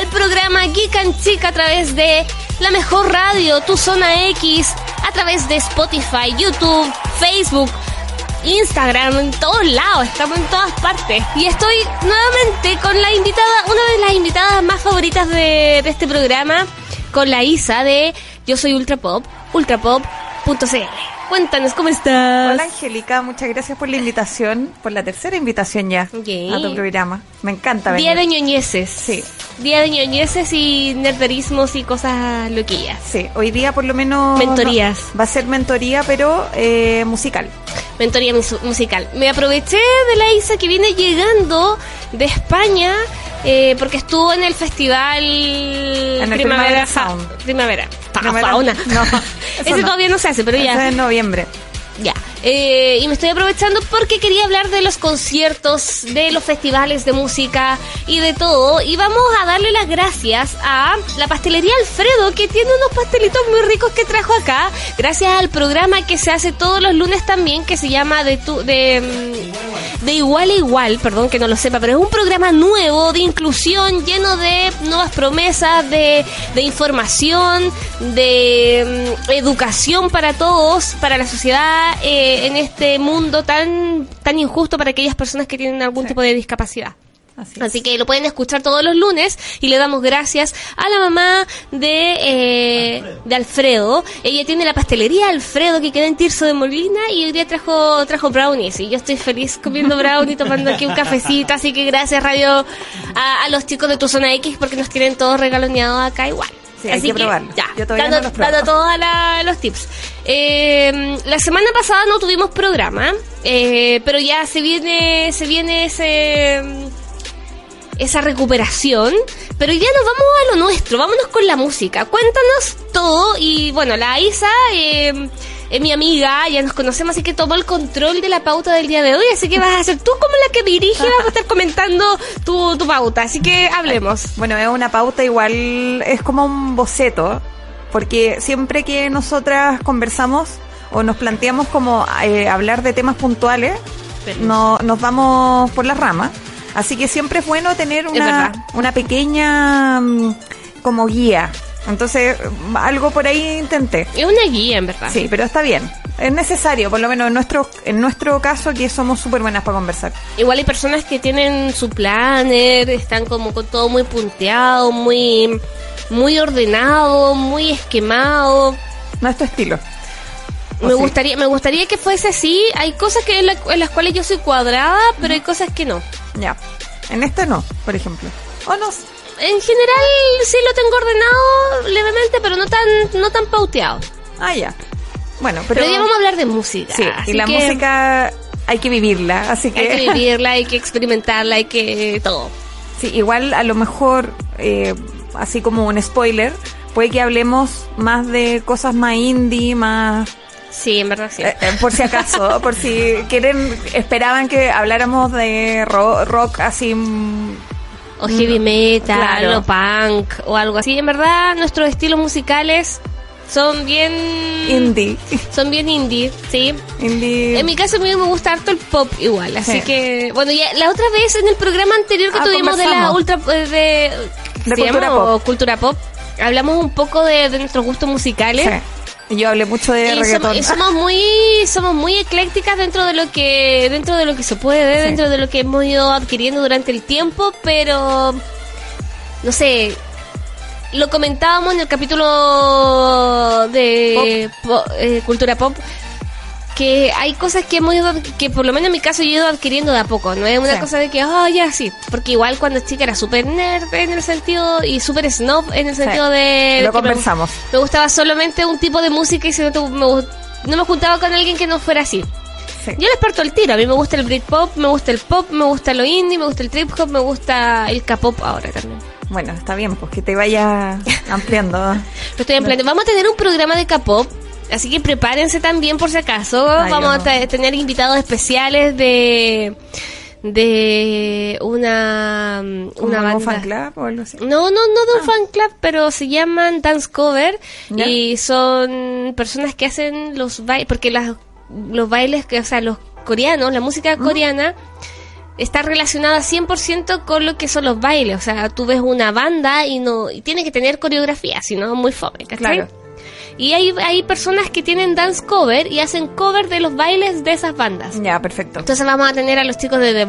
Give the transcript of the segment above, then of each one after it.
al programa Geek and Chick a través de la mejor radio, Tu Zona X, a través de Spotify, YouTube, Facebook, Instagram, en todos lados, estamos en todas partes. Y estoy nuevamente con la invitada, una de las invitadas más favoritas de, de este programa, con la Isa de Yo Soy Ultra Pop, ultrapop.cl. Cuéntanos, ¿cómo estás? Hola Angélica, muchas gracias por la invitación, por la tercera invitación ya a tu programa. Me encanta venir. Día de ñoñeces. Sí. Día de ñoñeces y nerderismos y cosas loquillas. Sí, hoy día por lo menos... Mentorías. no, va a ser mentoría, pero eh, musical. Mentoría mus- musical. Me aproveché de la Isa que viene llegando de España eh, porque estuvo en el festival el Primavera Primavera Sound. Primavera. Primavera-. No, Ese no. todavía no se hace, pero ya. es en noviembre. Ya. Eh, y me estoy aprovechando porque quería hablar de los conciertos, de los festivales de música y de todo. Y vamos a darle las gracias a la pastelería Alfredo, que tiene unos pastelitos muy ricos que trajo acá. Gracias al programa que se hace todos los lunes también, que se llama de, mm, de Igual a Igual, perdón que no lo sepa, pero es un programa nuevo de inclusión, lleno de nuevas promesas, de, de información, de mm, educación para todos, para la sociedad, eh, en este mundo tan, tan injusto para aquellas personas que tienen algún tipo de discapacidad. Así, que lo pueden escuchar todos los lunes y le damos gracias a la mamá de, eh, de Alfredo. Ella tiene la pastelería Alfredo que queda en Tirso de Molina y hoy día trajo, trajo brownies y yo estoy feliz comiendo brownie, tomando aquí un cafecito. Así que gracias Radio a, a los chicos de tu zona X porque nos tienen todos regaloneados acá igual. Sí, hay Así que probarlo. Ya, Yo todavía dando, no los dando todos los tips. Eh, la semana pasada no tuvimos programa, eh, pero ya se viene, se viene ese esa recuperación, pero ya nos vamos a lo nuestro, vámonos con la música. Cuéntanos todo y bueno, la Isa eh, es mi amiga, ya nos conocemos, así que tomó el control de la pauta del día de hoy, así que vas a ser tú como la que dirige, vas a estar comentando tu, tu pauta, así que hablemos. Bueno, es una pauta igual, es como un boceto, porque siempre que nosotras conversamos o nos planteamos como eh, hablar de temas puntuales, no, nos vamos por las ramas. Así que siempre es bueno tener una, una pequeña mm, como guía. Entonces, algo por ahí intenté. Es una guía, en verdad. Sí, pero está bien. Es necesario, por lo menos en nuestro, en nuestro caso, que somos súper buenas para conversar. Igual hay personas que tienen su planner, están como con todo muy punteado, muy, muy ordenado, muy esquemado. No es tu estilo. ¿O Me sí? gustaría, me gustaría que fuese así. Hay cosas que en, la- en las cuales yo soy cuadrada, pero hay cosas que no. Ya. En este no, por ejemplo. O no. En general sí lo tengo ordenado levemente, pero no tan, no tan pauteado. Ah, ya. Bueno, pero. Pero, hoy vamos a hablar de música. Sí, y la que música hay que vivirla, así que. Hay que vivirla, hay que experimentarla, hay que todo. sí, igual a lo mejor, eh, así como un spoiler, puede que hablemos más de cosas más indie, más. Sí, en verdad sí. eh, eh, por si acaso, por si quieren, esperaban que habláramos de ro- rock así. O heavy metal, claro. o punk, o algo así. En verdad, nuestros estilos musicales son bien... Indie. Son bien indie, sí. Indie. En mi caso a mí me gusta harto el pop igual, así Sí. que... Bueno, ya la otra vez en el programa anterior que Ah, tuvimos de la ultra... eh, De, De ¿se cultura llama? pop. O cultura pop. Hablamos un poco de, de nuestros gustos musicales. Sí. Yo hablé mucho de Y reggaetón. somos, y somos muy somos muy eclécticas dentro de lo que dentro de lo que se puede Sí. dentro de lo que hemos ido adquiriendo durante el tiempo pero no sé lo comentábamos en el capítulo de po- eh, cultura pop que hay cosas que hemos ido, que por lo menos en mi caso yo he ido adquiriendo de a poco, no es una Sí. cosa de que, oh, ya sí, porque igual cuando chica era súper nerd en el sentido, y súper snob en el sentido de... Lo que me- conversamos. Me, gustaba solamente un tipo de música y si no, me, no me juntaba con alguien que no fuera así. Sí. Yo les parto el tiro, a mí me gusta el Britpop, me gusta el pop, me gusta lo indie, me gusta el trip hop, me gusta el K-pop ahora también. Bueno, está bien, pues que te vaya ampliando. Lo estoy ampliando. Vamos a tener un programa de K-pop. Así que prepárense también por si acaso. Ay, Vamos a tener invitados especiales de de una ¿Como una un banda. fan club o algo así? No, no, no de un fan club, pero se llaman dance cover Ya. y son personas que hacen los bailes, porque las, los bailes, que, o sea, los coreanos, la música coreana está relacionada 100% con lo que son los bailes, o sea, tú ves una banda y no y tiene que tener coreografía, si no muy fome, ¿cachai? Claro. Y hay, hay personas que tienen dance cover y hacen cover de los bailes de esas bandas. Ya, perfecto. Entonces vamos a tener a los chicos de The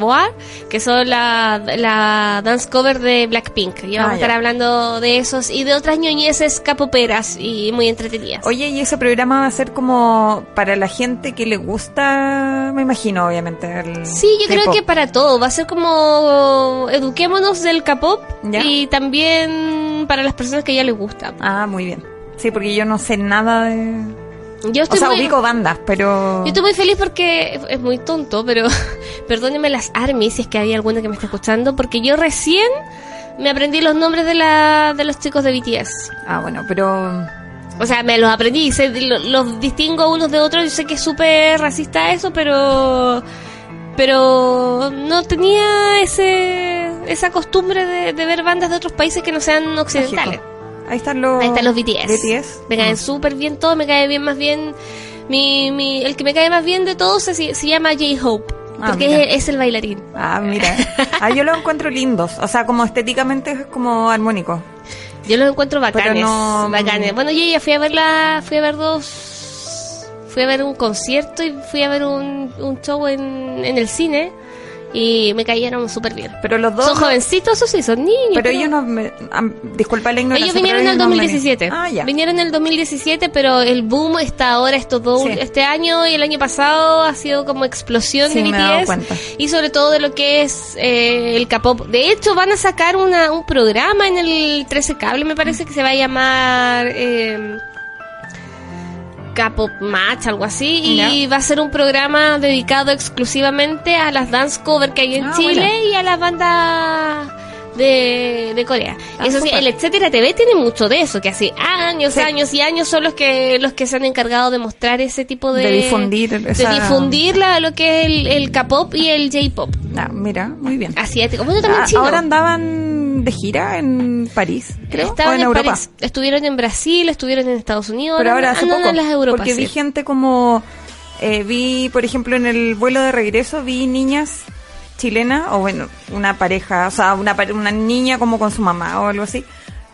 que son la, la dance cover de Blackpink. Y vamos Ah, a estar ya. hablando de esos y de otras ñoñeces capoperas y muy entretenidas. Oye, y ese programa va a ser como para la gente que le gusta, me imagino, obviamente. el Sí, yo creo que para todo. Va a ser como eduquémonos del K-pop y también para las personas que ya les gusta. Ah, muy bien. Sí, porque yo no sé nada de... Yo O sea, muy, ubico bandas, pero... yo estoy muy feliz porque es muy tonto, pero perdónenme las armies si es que hay alguna que me está escuchando, porque yo recién me aprendí los nombres de, la, de los chicos de BTS. Ah, bueno, pero... O sea, me los aprendí, sé- lo- los distingo unos de otros. Yo sé que es súper racista eso, pero pero no tenía ese esa costumbre de, de ver bandas de otros países que no sean occidentales. Ahí están los... Ahí están los BTS. BTS. Me caen Mm. súper bien todos, me cae bien más bien mi, mi el que me cae más bien de todos se, se llama J-Hope, Ah, porque es, es el bailarín. Ah, mira. Ah, yo los encuentro lindos. O sea, como estéticamente es como armónico. Yo los encuentro bacanes, no- bacanes. Bueno, yo ya fui a ver la, fui a ver dos, fui a ver un concierto y fui a ver un, un show en, en el cine y me cayeron súper bien. Pero los dos... Son jovencitos, eso sí, son niños. Pero ellos no... Me, disculpa la ignorancia. Ellos vinieron en el ellos no me- 2017. Ah, ya. Vinieron en el 2017, pero el boom está ahora, estos dos, Sí. este año y el año pasado ha sido como explosión Sí, de BTS. Y sobre todo de lo que es eh, el K-pop. De hecho, van a sacar una, un programa en el 13 Cable, me parece que se va a llamar eh, K-pop Match, algo así. Y va a ser un programa dedicado exclusivamente a las dance cover que hay en Ah, Chile y a las bandas de, de Corea. Ah, eso sí, el Etcétera TV tiene mucho de eso, que hace años, Sí. años y años son los que los que se han encargado de mostrar ese tipo de... De difundir de difundir la- lo que es el, el K-pop y el J-pop. Ah, mira, muy bien. Asiático. Bueno, también Ah, chino. ahora andaban de gira en París, creo, Estaban o en, en Europa. París. Estuvieron en Brasil, estuvieron en Estados Unidos. Pero ahora hace poco, en las Europas. porque vi gente como eh, vi, por ejemplo, en el vuelo de regreso vi niñas chilenas o bueno, una pareja, o sea, una una niña como con su mamá o algo así,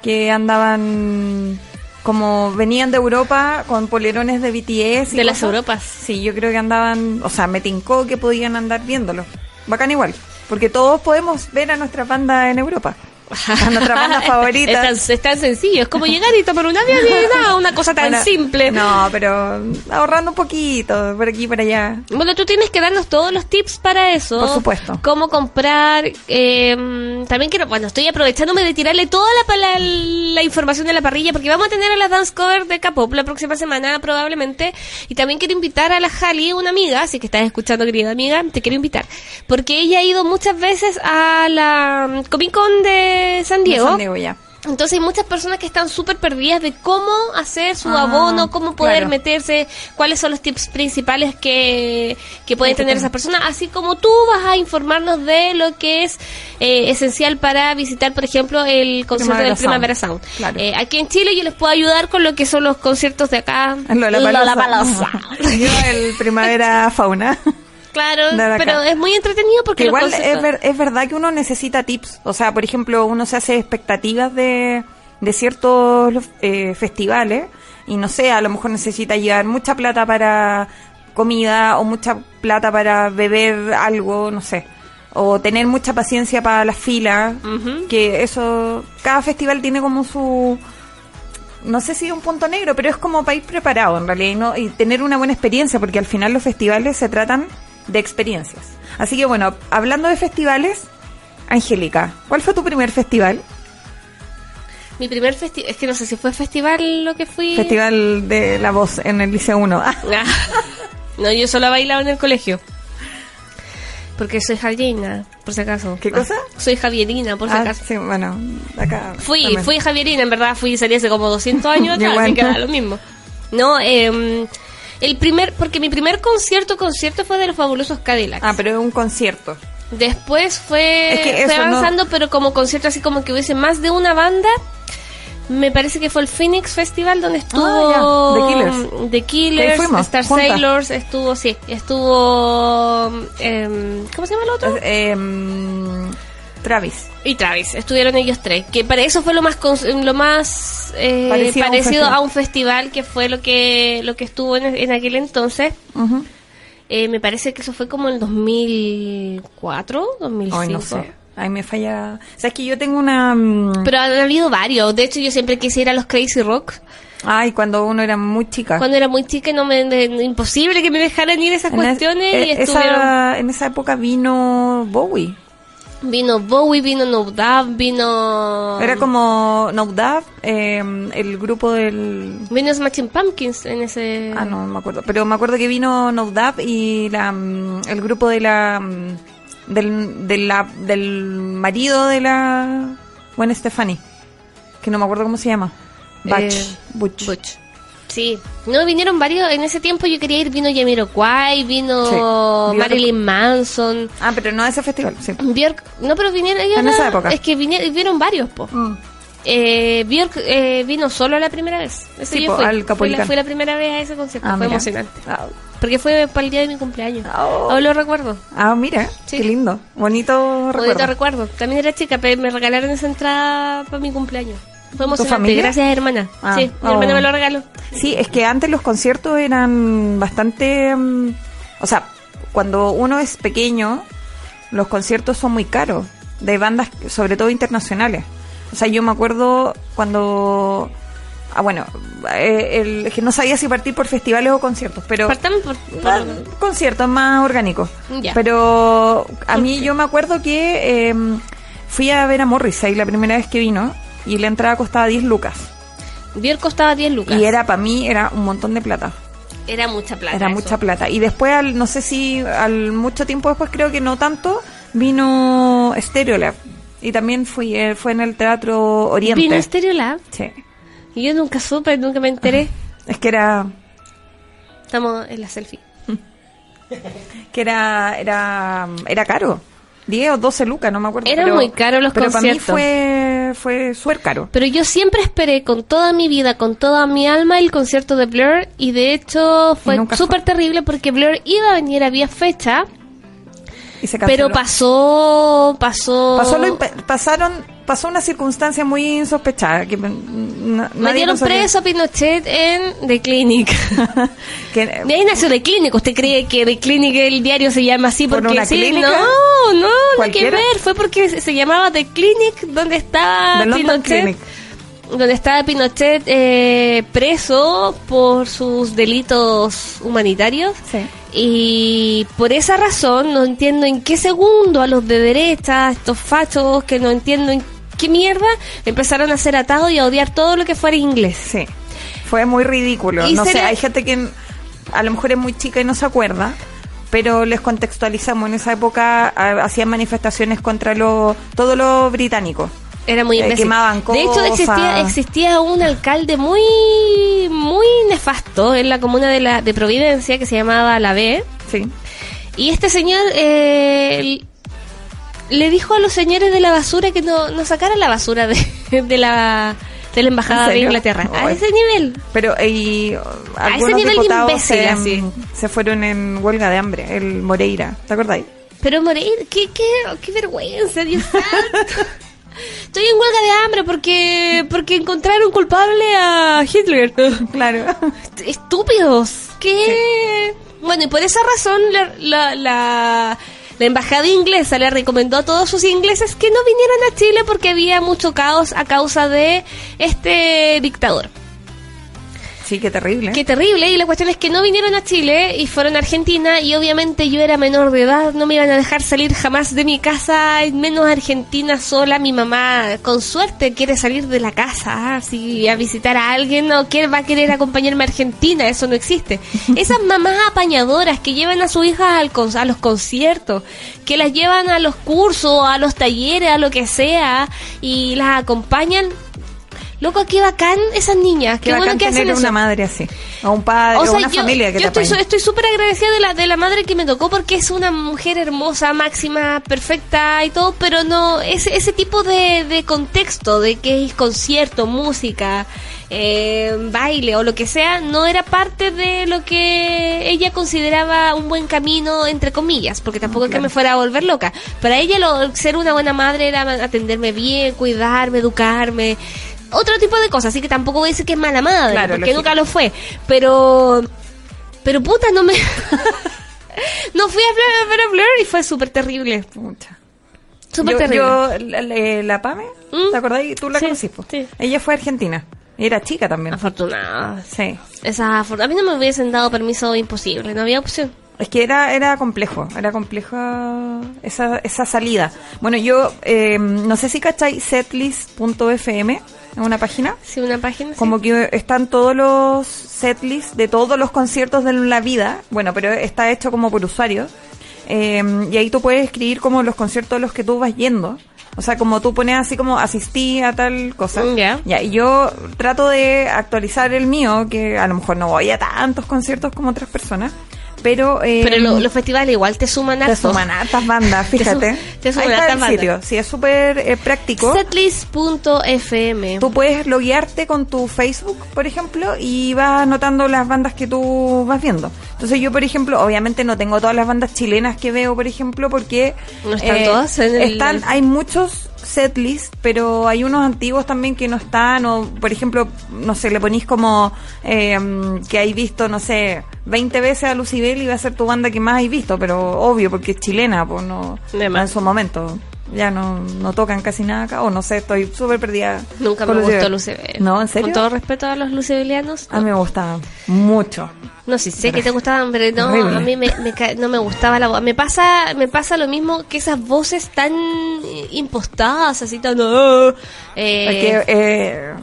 que andaban como venían de Europa con polerones de BTS y De las cosas. Europas. Sí, yo creo que andaban, o sea, me tincó que podían andar viéndolo. Bacán igual, porque todos podemos ver a nuestra banda en Europa. A nuestra banda favorita. Es tan, es tan sencillo, es como llegar y tomar un avión y nada, una cosa tan Bueno, simple. No, pero ahorrando un poquito, por aquí y por allá. Bueno, tú tienes que darnos todos los tips para eso. Por supuesto. Cómo comprar. eh, también quiero, bueno, estoy aprovechándome de tirarle toda la, la, la información de la parrilla porque vamos a tener a la dance cover de K-pop la próxima semana probablemente. Y también quiero invitar a la Jali, una amiga, así que estás escuchando, querida amiga, te quiero invitar. Porque ella ha ido muchas veces a la mm, Comic Con de San De Diego. San Diego ya. Entonces hay muchas personas que están súper perdidas de cómo hacer su Ah, abono, cómo poder claro. meterse, cuáles son los tips principales que, que pueden tener esas personas, así como tú vas a informarnos de lo que es eh, esencial para visitar, por ejemplo, el concierto Primavera del Primavera Sound. Sound. Claro. Eh, aquí en Chile yo les puedo ayudar con lo que son los conciertos de acá. Lollapalooza. Yo el Primavera Fauna. Claro, pero es muy entretenido porque Que igual es, ver- es verdad que uno necesita tips. O sea, por ejemplo, uno se hace expectativas de, de ciertos eh, festivales y no sé, a lo mejor necesita llevar mucha plata para comida o mucha plata para beber algo, no sé. O tener mucha paciencia para las filas. Que eso, cada festival tiene como su no sé si un punto negro, pero es como para ir preparado en realidad y, no, y tener una buena experiencia, porque al final los festivales se tratan de experiencias. Así que bueno, hablando de festivales, Angélica, ¿cuál fue tu primer festival? Mi primer festival, es que no sé si fue festival lo que fui. Festival de la voz en el Liceo 1. Ah. No, yo solo he bailado en el colegio. Porque soy javierina, por si acaso. ¿Qué cosa? Soy javierina, por si Ah, acaso. sí, bueno, acá. Fui, también. fui javierina, en verdad fui, salí hace como 200 años atrás, así que da lo mismo. No, eh, el primer, porque mi primer concierto, concierto fue de los fabulosos Cadillacs. Ah, pero es un concierto. Después fue, Es que fue avanzando, pero como concierto así como que hubiese más de una banda. Me parece que fue el Phoenix Festival donde estuvo Ah, The Killers. The Killers, Star juntas. Sailors, estuvo, sí, estuvo... em, ¿Cómo se llama el otro? Eh, Travis. Y Travis, estuvieron ellos tres, que para eso fue lo más lo más eh, Parecido a un festival. a un festival que fue lo que lo que estuvo en, en aquel entonces. Eh, me parece que eso fue como en 2004, 2005. Ay, no sé. Ahí me falla. O sea, es que yo tengo una. mm, Pero han habido varios. De hecho, yo siempre quise ir a los Crazy Rock. Ay, cuando uno era muy chica. Cuando era muy chica, no me, imposible que me dejaran ir a esas En cuestiones. y estuvieron. esa, en esa época vino Bowie. Vino Bowie, vino No Doubt, vino. Era como No Doubt, eh, el grupo del. Vino Smashing Pumpkins en ese. Ah, no, no me acuerdo. Pero me acuerdo que vino No Doubt y la, mm, el grupo de la. mm, Del, de la, del marido de la. Gwen Stefani. Que no me acuerdo cómo se llama. Butch. Eh, Butch. Butch. Sí, no vinieron varios. En ese tiempo yo quería ir. Vino Jamiroquai, vino Sí. Marilyn Manson. Ah, pero no a ese festival, sí. Bjork, no, pero vinieron ellos. En no- esa época. Es que vinieron, vieron varios, po. Mm. Eh, Bjork eh, vino solo la primera vez. Ese Sí, yo po, fui. al Fui la, fui la primera vez a ese concierto. Ah, fue mira. emocionante. Ah, Porque fue para el día de mi cumpleaños. Oh. Aún lo recuerdo. Ah, mira, Sí. qué lindo. Bonito Bonito recuerdo. recuerdo. También era chica, pero me regalaron esa entrada para mi cumpleaños. Emocionante. familia? Gracias, hermana. Ah, sí, mi oh. hermana me lo regaló. Sí, es que antes los conciertos eran bastante... mm, o sea, cuando uno es pequeño, los conciertos son muy caros, de bandas, sobre todo internacionales. O sea, yo me acuerdo cuando... Ah, bueno, eh, el, es que no sabía si partir por festivales o conciertos, pero... Partamos por, por- Ah, conciertos más orgánicos. Pero a mí yo me acuerdo que eh, fui a ver a Morrissey la primera vez que vino y la entrada costaba 10 lucas. Bier costaba 10 lucas. Y era para mí era un montón de plata. Era mucha plata. Era eso. mucha plata. Y después, al, no sé si al mucho tiempo después, creo que no tanto, vino Stereolab. Y también fui, eh, fue en el Teatro Oriente. Vino Stereo Lab. Sí. Y yo nunca supe, nunca me enteré. Es que era, Estamos en la selfie. que era, era, era caro. 10 o 12 lucas, no me acuerdo. Eran pero- muy caros los Pero para mí conciertos. fue, fue súper caro. Pero yo siempre esperé con toda mi vida, con toda mi alma, el concierto de Blur. Y de hecho fue súper terrible porque Blur iba a venir, había fecha. Y se canceló. Pero pasó, pasó... Pasó lo pasaron, pasó una circunstancia muy insospechada. Que, Metieron preso a Pinochet en The Clinic. Que- De ahí nació The Clinic. ¿Usted cree que The Clinic, el diario, se llama así ¿Por porque una sí? clínica? No, no, nada que ¿Cualquiera? ver. Fue porque se- llamaba The Clinic, donde estaba The Pinochet. Clinic. Donde estaba Pinochet eh, preso por sus delitos humanitarios. Sí. Y por esa razón no entiendo en qué segundo a los de derecha, estos fachos que no entiendo en qué mierda, empezaron a ser atados y a odiar todo lo que fuera inglés. Sí, fue muy ridículo. Y No sé, hay gente que a lo mejor es muy chica y no se acuerda, pero les contextualizamos. En esa época hacían manifestaciones contra lo, todo lo británico. Era muy Eh, imbécil. quemaban De hecho, cosas. existía, existía un alcalde muy muy nefasto en la comuna de, la, de Providencia que se llamaba La B. Sí. Y este señor eh, le dijo a los señores de la basura que no, no sacaran la basura de, de la de la embajada ¿En de? Inglaterra. A Ay. ese nivel. Pero y, uh, algunos nivel imbécil, se, así. se fueron en huelga de hambre, el Moreira, ¿te acordáis? Pero morir, qué, qué, qué vergüenza, Dios santo. Estoy en huelga de hambre porque porque encontraron culpable a Hitler. Claro. Estúpidos. ¿Qué? Bueno, y por esa razón la, la, la, la embajada inglesa le recomendó a todos sus ingleses que no vinieran a Chile porque había mucho caos a causa de este dictador. Sí, qué terrible. Qué terrible. Y la cuestión es que no vinieron a Chile y fueron a Argentina. Y obviamente yo era menor de edad. No me iban a dejar salir jamás de mi casa. Menos a Argentina sola. Mi mamá, con suerte, quiere salir de la casa. Así a visitar a alguien. O quién va a querer acompañarme a Argentina. Eso no existe. Esas mamás apañadoras que llevan a su hija al con- a los conciertos. Que las llevan a los cursos, a los talleres, a lo que sea. Y las acompañan. Loco, qué bacán esas niñas. Qué, Qué bueno que hacen tener eso. una madre así. O un padre, o, una yo, familia que yo te estoy, súper agradecida de la, de la madre que me tocó porque es una mujer hermosa, máxima, perfecta y todo, pero no, ese, ese tipo de, de contexto de que es concierto, música, eh, baile o lo que sea, no era parte de lo que ella consideraba un buen camino, entre comillas, porque tampoco es que me fuera a volver loca. Para ella lo, ser una buena madre era atenderme bien, cuidarme, educarme. Otro tipo de cosas, así que tampoco voy a decir que es mala madre, Claro, porque lógico. nunca lo fue. Pero, pero puta, no me. no fui a Blur, Blur, Blur y fue súper terrible. Pucha. Súper yo, terrible. yo, la, la- la Pame, ¿Mm? ¿te acordás? Tú la Sí, sí. Ella fue a argentina. Era chica también. Afortunada. Sí. Esa, a mí no me hubiesen dado permiso imposible, no había opción. Es que era, era complejo, era complejo esa, esa salida. Bueno, yo eh, no sé si cacháis setlist.fm, es una página, Sí, una página. sí. como que están todos los setlists de todos los conciertos de la vida, bueno, pero está hecho como por usuario, eh, y ahí tú puedes escribir como los conciertos a los que tú vas yendo. O sea, como tú pones así como asistí a tal cosa. Ya. Ya, y yo trato de actualizar el mío, que a lo mejor no voy a tantos conciertos como otras personas, pero... eh, Pero lo- los festivales igual te suman te harto. suman hartas bandas, Te fíjate. te suman Ahí está bandas. sitio. Sí, es súper eh, práctico. Setlist.fm. Tú puedes loguearte con tu Facebook, por ejemplo, y vas anotando las bandas que tú vas viendo. Entonces yo, por ejemplo, obviamente no tengo todas las bandas chilenas que veo, por ejemplo, porque... ¿No están todas en el- están, hay muchos setlists, pero hay unos antiguos también que no están, o por ejemplo, no sé, le ponís como eh, que hay visto, no sé, 20 veces a Lucibel y va a ser tu banda que más hay visto, pero obvio, porque es chilena, pues no, en su momento. Ya no, no tocan casi nada acá, o no sé, estoy súper perdida. Nunca me gustó Lucibel. No, ¿en serio? Con todo respeto a los lucibelianos. A mí me gustaba mucho. No, sí, sé que te gustaban, pero no, Horrible. a mí me, me no me gustaba la voz. Me pasa, me pasa lo mismo que esas voces tan eh, impostadas, así tan... ah, eh, Porque eh,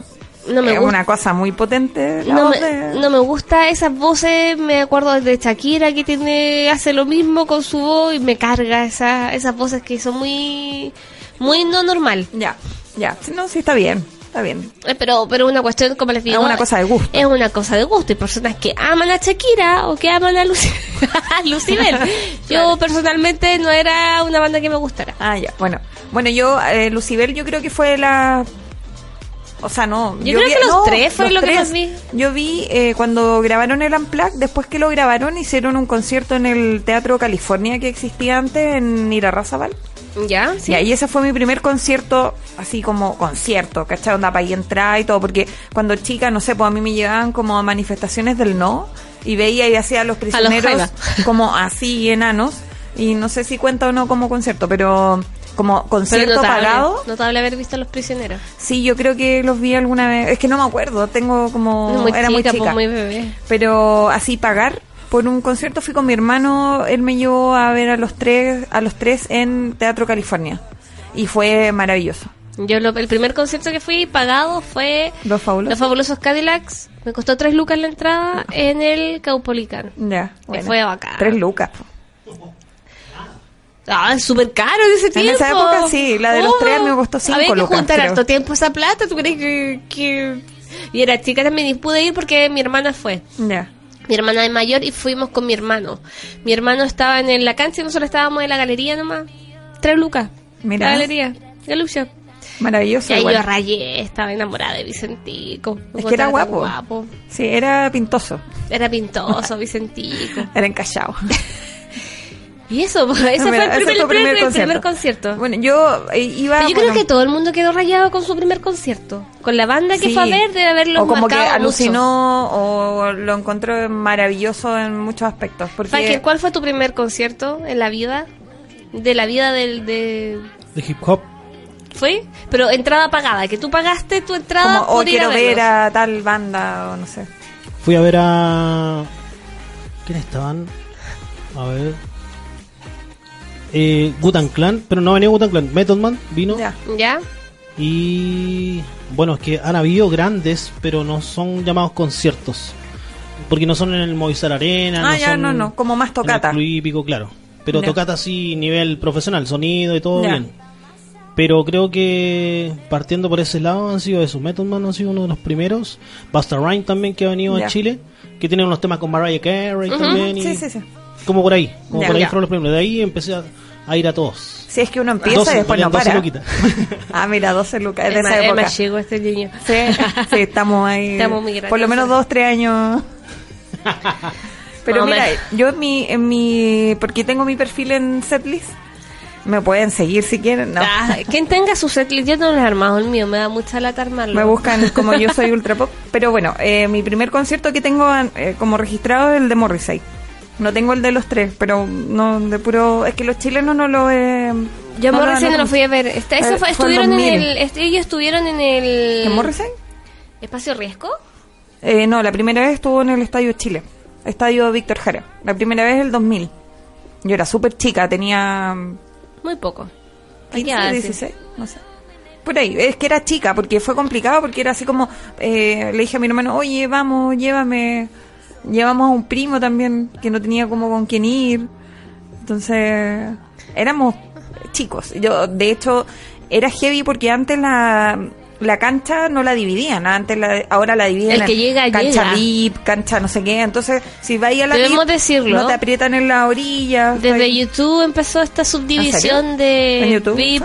no me es gusta. una cosa muy potente. La No voz me, de- no me gusta esas voces, me acuerdo de Shakira que tiene hace lo mismo con su voz y me carga esa, esas voces que son muy muy no normal. Ya, ya. No, sí, está bien. Está bien. Eh, Pero pero una cuestión, como les digo, Es una cosa de gusto. Es una cosa de gusto. Hay personas que aman a Shakira o que aman a Luci a Lucibel. Yo personalmente no era una banda que me gustara. Ah, ya. Bueno, bueno yo, eh, Lucibel, yo creo que fue la. O sea, no. Yo creo que los tres fue los lo que más vi. Yo vi eh, cuando grabaron el Unplugged, después que lo grabaron, hicieron un concierto en el Teatro California que existía antes en Irarrázaval. ¿Ya? Y ahí ese fue mi primer concierto, así como concierto, ¿cachai? Onda para ahí entrar y todo, porque cuando chica, no sé, pues a mí me llevaban como a manifestaciones del no y veía y hacía a los prisioneros como así enanos y no sé si cuenta o no como concierto, pero como concierto notable, pagado, notable haber visto a los prisioneros. sí, yo creo que los vi alguna vez, es que no me acuerdo, tengo como, muy era muy chica, pues, muy bebé. pero así pagar por un concierto fui con mi hermano, él me llevó a ver a los tres, a los tres en Teatro California y fue maravilloso. Yo lo- el primer concierto que fui pagado fue Los fabulosos. Los Fabulosos Cadillacs. Me costó tres lucas la entrada en el Caupolicán. Ya, bueno. fue bacán. Tres lucas. Ah, súper caro en ese En tiempo. esa época sí, la de los Oh, tres me costó cinco Había que lucas, juntar creo. harto tiempo esa plata. ¿Tú crees que, que...? Y era chica también y pude ir porque mi hermana fue. Ya. Mi hermana es mayor y fuimos con mi hermano. Mi hermano estaba en la cancha y nosotros estábamos en la galería nomás. Tres lucas. Mira. La galería. Galucha. Maravilloso. Y ahí yo rayé, estaba enamorada de Vicentico. Es que era tan guapo. Sí, era pintoso. Era pintoso, Vicentico. Era encallado. Y eso, ese Mira, fue el ese primer, fue primer el primer concierto. Bueno, yo eh, iba. Pero yo bueno, creo que todo el mundo quedó rayado con su primer concierto. Con la banda que sí. fue a ver, debe haberlo O como que mucho. alucinó o lo encontró maravilloso en muchos aspectos. Porque ¿cuál fue tu primer concierto en la vida? De la vida del... De... de hip hop. ¿Fue? Pero entrada pagada, que tú pagaste tu entrada como, o por ir quiero a ver a tal banda o no sé. Fui a ver a. ¿Quiénes estaban? A ver. Eh, Gutan Clan, pero no venía Gutan Clan. Method Man vino. Ya. ¿Ya? Y. Bueno, es que han habido grandes, pero no son llamados conciertos. Porque no son en el Movistar Arena. Ah, ya, son no, no, como más en tocata. el Club Hípico, claro. Pero Ya. tocata así, nivel profesional, sonido y todo Ya. bien. Pero creo que partiendo por ese lado han sido esos. Method Man ha sido uno de los primeros. Busta Rhymes también que ha venido Ya. a Chile. Que tiene unos temas con Mariah Carey también. y Sí, sí, sí. Como por ahí. Como Ya. por ahí Ya. fueron los primeros. De ahí empecé a, a ir a todos. Si es que uno empieza 12, y después no valían 12 para. Ah, mira, 12 lucas, es de Es esa más- es época. más chico este niño. Sí, sí, estamos ahí. Estamos muy grandes. Por lo menos dos, tres años. Pero mira, yo en mi, en mi, porque tengo mi perfil en Setlist, me pueden seguir si quieren, no. Ah, quien tenga su setlist, yo no lo he armado el mío, me da mucha lata armarlo. Me buscan como yo soy ultra pop. Pero bueno, eh, mi primer concierto que tengo eh, como registrado es el de Morrissey. No tengo el de los tres, pero no de puro. Es que los chilenos no lo he. Yo no, Morrissey no, lo fui a ver. Este- eso Eh, fue- estuvieron en 2000. el, este- ellos estuvieron en el... ¿En Morrissey? ¿Espacio Riesgo? Eh, no, la primera vez estuvo en el Estadio Chile, Estadio Víctor Jara. La primera vez el 2000. Yo era súper chica, tenía Muy poco. 15, Ya, sí. 16, no sé. Por ahí, es que era chica, porque fue complicado, porque era así como, eh, le dije a mi hermano, oye, vamos, llévame, llevamos a un primo también, que no tenía como con quién ir. Entonces, éramos chicos. Yo, de hecho, era heavy porque antes la, la cancha no la dividían, antes la, ahora la dividen El que llega, cancha llega. VIP, cancha no sé qué. Entonces, si vais a la Debemos VIP, decirlo. no te aprietan en la orilla. Desde ahí. YouTube empezó esta subdivisión ¿En de? VIP,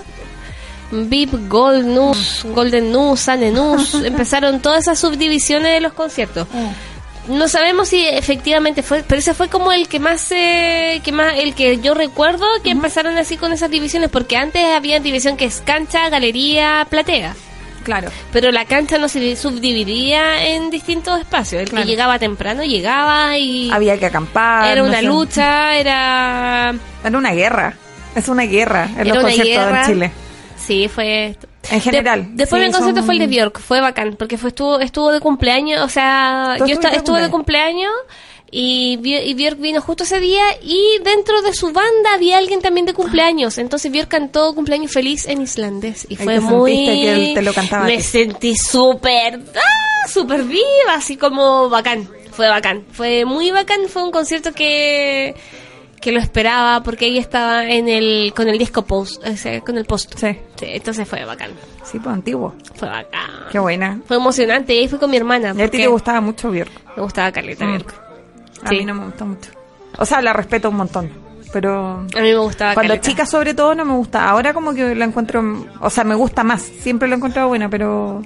VIP, Gold News, Golden News, Sane News. Empezaron todas esas subdivisiones de los conciertos. No sabemos si efectivamente fue, pero ese fue como el que más, eh, que más, el que yo recuerdo que empezaron así con esas divisiones, porque antes había división que es cancha, galería, platea. Claro. Pero la cancha no se subdividía en distintos espacios. El Claro. que llegaba temprano llegaba y Había que acampar. era no una sé. lucha, era Era una guerra. Es una guerra en Era los una conciertos guerra. en Chile. Sí, fue... En general. De- después Sí, mi concierto son- fue el de Bjork, fue bacán, porque fue estuvo estuvo de cumpleaños, o sea, ¿Tú yo de estuve de cumpleaños y, y Björk vino justo ese día y dentro de su banda había alguien también de cumpleaños, entonces Björk cantó cumpleaños feliz en islandés y Ahí fue te muy... sentiste que él te lo cantaba a Me sentí súper, ah, súper viva, así como bacán, fue bacán, fue muy bacán, fue un concierto que que lo esperaba porque ella estaba en el con el disco post, o sea, con el post. Sí. Sí, entonces fue bacán. Sí, pues antiguo. Fue bacán. Qué buena. Fue emocionante. Y ahí fui con mi hermana. Y a ti te gustaba mucho Björk. Me gustaba Carlita Mm. A Sí. mí no me gusta mucho. O sea, la respeto un montón. Pero A mí me gustaba cuando Caleta. chica sobre todo no me gusta. Ahora como que la encuentro... O sea, me gusta más. Siempre la he encontrado buena, pero...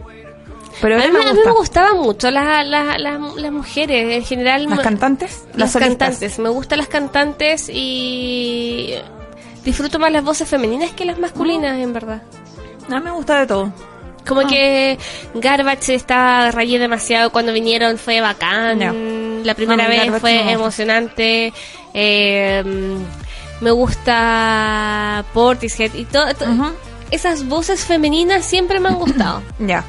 Pero A mí, me- a mí me gusta. gustaban mucho las, las, las, las mujeres. En general. ¿Las cantantes? Las, solistas. cantantes. Me gustan las cantantes y. Disfruto más las voces femeninas que las masculinas, en verdad. A mí me gusta de todo. Como Ah. que Garbage estaba rayé demasiado cuando vinieron, fue bacán. La primera A mí vez Garbage fue emocionante. Eh, me gusta Portishead y todo. to-. Esas voces femeninas siempre me han gustado. Ya.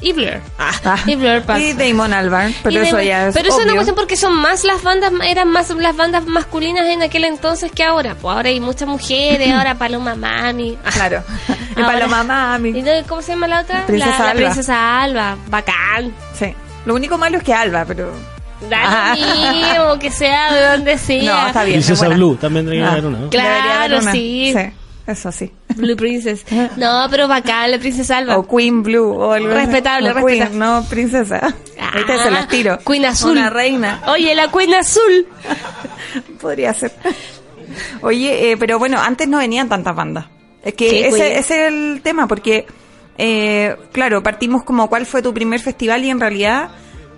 Y Blur. Ah. Y Blur pasa. Y Damon Albarn. Pero Y eso ya es pero eso es una obvio. cuestión porque son más las bandas, eran más las bandas masculinas en aquel entonces que ahora. Pues ahora hay muchas mujeres, ahora Paloma Mami. Claro. Y Ahora- Paloma Mami. ¿Y de- cómo se llama la otra? Princesa la, la Alba. princesa Alba. Bacán. Sí. Lo único malo es que Alba, pero... Da Ah. mismo, que sea de donde sea. No, está bien. es Princesa. Blue, también debería Ah. haber una, ¿no? Claro, haber una. sí. Sí, eso sí. Blue Princess. No, pero bacán, la princesa Alba. O Queen Blue o algo. Respetable, O Queen, respetable. no princesa. Ahorita se las tiro. Ah, Queen Azul. Una reina. Oye, la Queen Azul. Podría ser. Oye, eh, pero bueno, antes no venían tantas bandas. Es que Sí, ese, Queen. ese es el tema, porque, eh, claro, partimos como cuál fue tu primer festival y en realidad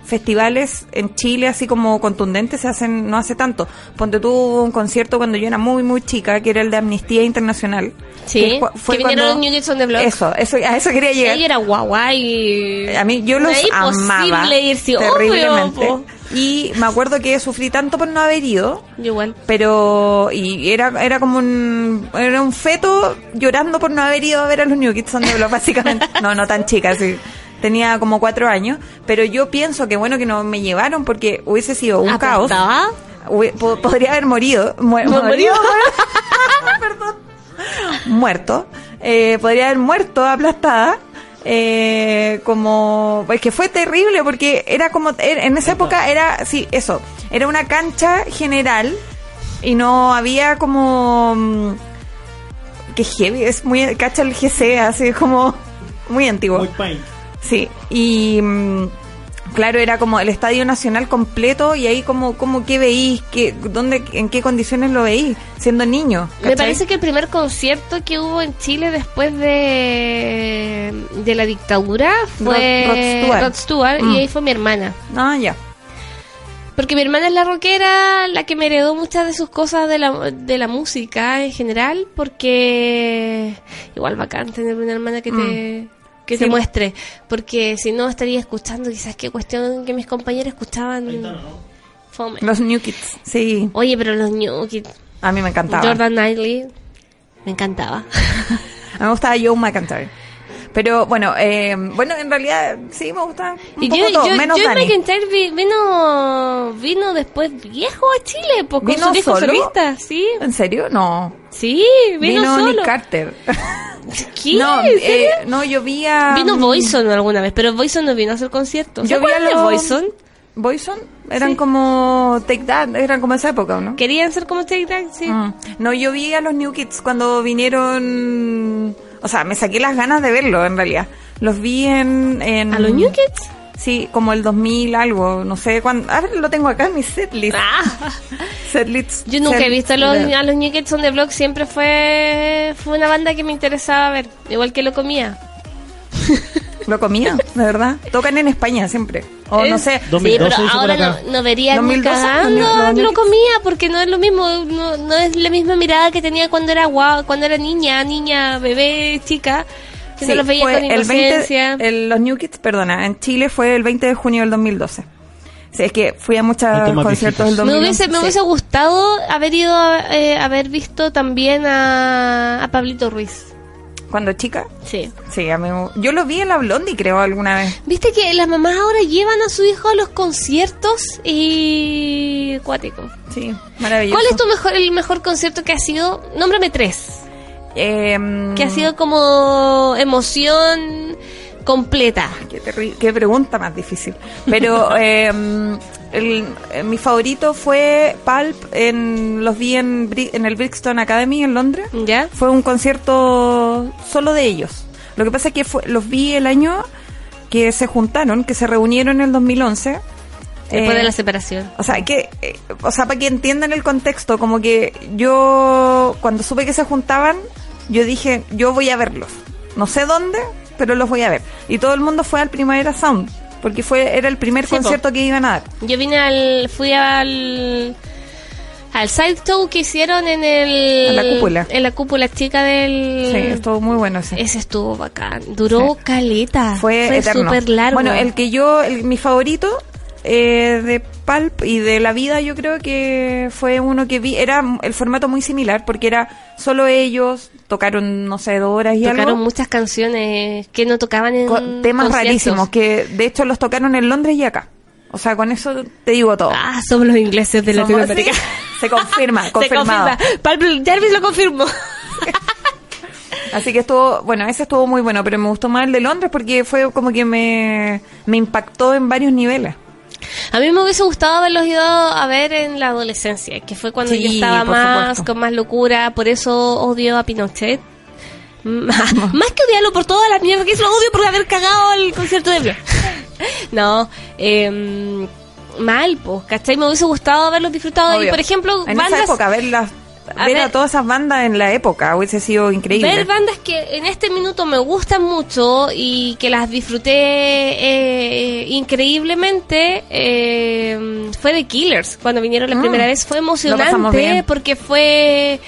festivales en Chile así como contundentes se hacen no hace tanto. Ponte tú un concierto cuando yo era muy muy chica, que era el de Amnistía Internacional. Sí, Que fue- que vinieron cuando- los New Kids on the Block. Eso, eso, a eso quería llegar. Ella era guagua y... A mí yo los amaba irse, terriblemente. obvio, y me acuerdo que sufrí tanto por no haber ido, igual. pero y era era como un era un feto llorando por no haber ido a ver a los New Kids on the Block, básicamente. no, no tan chica, sí. Tenía como cuatro años, Pero yo pienso que bueno que no me llevaron porque hubiese sido un caos. ¿Aplastada? Hubi- po- podría haber morido. mu- perdón. Muerto. Eh, podría haber muerto aplastada. Eh, como es que fue terrible porque era como era- en esa época era sí eso era una cancha general y no había como mm, que heavy es muy cacha el GC así como muy antiguo Muy. Sí, y mm, claro, era como el Estadio Nacional completo y ahí como, como qué veís, qué, dónde, en qué condiciones lo veís, siendo niño. Me parece que el primer concierto que hubo en Chile después de, de la dictadura fue Rod- Rod Stewart. Rod Stewart, Mm. y ahí fue mi hermana. Ah, ya. Porque mi hermana es la rockera, la que me heredó muchas de sus cosas de la, de la música en general, porque igual bacán tener una hermana que te, que Sí. te muestre, porque si no estaría escuchando quizás qué cuestión que mis compañeros escuchaban. Fome. Los New Kids, sí, Oye, pero los New Kids, a mí me encantaba. Jordan Knightley, me encantaba. A mí me gustaba Joe McIntyre. Pero bueno, eh, bueno, en realidad sí me gusta un Y poco yo, todo, yo, menos Joe Dani. McIntyre vi- vino, vino después viejo a Chile, pues, con ¿Vino su solista, sí. ¿En serio? No. Sí, vino, Vino, solo. Nick Carter. ¿Qué? No, eh, no, yo vi a... Vino Boyson alguna vez, pero Boyson no vino a hacer conciertos. ¿Se Yo vi a los- Boyson? Boyson eran Sí. como Take That, eran como esa época, ¿no? Querían ser como Take That, sí. Mm. No, yo vi a los New Kids cuando vinieron. O sea, me saqué las ganas de verlo en realidad. Los vi en. en ¿A los New Kids? Sí, como el 2000 algo, no sé cuándo. A ver, lo tengo acá en mi setlist. Ah, Setlist. yo nunca he visto a los, a los New Kids on the Block, siempre fue, fue una banda que me interesaba ver, igual que lo comía. Lo comía, de verdad. Tocan en España siempre. O no sé. 2012 sí, pero ahora no, no vería ni 2012, cagando los New- los New lo Kids. comía porque no es lo mismo, no, no es la misma mirada que tenía cuando era guau, cuando era niña, niña, bebé, chica, que no los veía fue con el 20 inocencia. el- los New Kids, perdona, en Chile fue el 20 de junio del 2012. Sí, es que fui a muchos conciertos del viejitos. Me 2011. hubiese, me sí. hubiese gustado haber ido a eh, haber visto también a, a Pablito Ruiz. Cuando chica, Sí. sí, a mí, yo lo vi en la Blondie, creo, alguna vez. Viste que las mamás ahora llevan a su hijo a los conciertos y cuático. Sí, maravilloso. ¿Cuál es tu mejor, el mejor concierto que ha sido? Nómbrame tres. Em, Que ha sido como emoción completa. Qué, qué pregunta más difícil. Pero em, el- eh, mi favorito fue Pulp, en, los vi en, en el Brixton Academy en Londres. ¿Ya? Fue un concierto solo de ellos. Lo que pasa es que fue, los vi el año que se juntaron, que se reunieron en el 2011. Después Eh, de la separación. O sea, que, eh, o sea, para que entiendan el contexto, como que yo, cuando supe que se juntaban, yo dije, yo voy a verlos. No sé dónde, pero los voy a ver. Y todo el mundo fue al Primavera Sound, porque fue, era el primer Sí, po. concierto que iban a dar. Yo vine al. Fui al. Al side show que hicieron en el. En la cúpula. En la cúpula chica del. Sí, estuvo muy bueno ese. Ese estuvo bacán. Duró Sí. caleta. Fue, eterno. súper largo. Bueno, el que yo, el- mi favorito eh, de Pulp y de la vida, yo creo que fue uno que vi, era el formato muy similar, porque era solo ellos, tocaron, no sé, dos horas y Tocaron algo. muchas canciones que no tocaban en. con temas conciertos. rarísimos que de hecho los tocaron en Londres y acá. O sea, con eso te digo todo. Ah, somos los ingleses de Somos- Latinoamérica. sí, se confirma, Se confirmado. confirma. Pablo Jarvis lo confirmó. Así que estuvo, bueno, ese estuvo muy bueno, pero me gustó más el de Londres porque fue como que me, me impactó en varios niveles. A mí me hubiese gustado haberlos ido a ver en la adolescencia, que fue cuando Sí, yo estaba más, supuesto. con más locura, por eso odio a Pinochet. más que odiarlo por toda la mierda que es, lo odio por haber cagado el concierto de Blur. no, eh, mal, pues, ¿cachai? Me hubiese gustado haberlos disfrutado. Y Obvio. por ejemplo, en bandas, esa época, verlas, A ver, ver- a todas esas bandas en la época hubiese sido increíble. Ver bandas que en este minuto me gustan mucho y que las disfruté eh, increíblemente eh, fue The Killers cuando vinieron la Mm. primera vez. Fue emocionante porque fue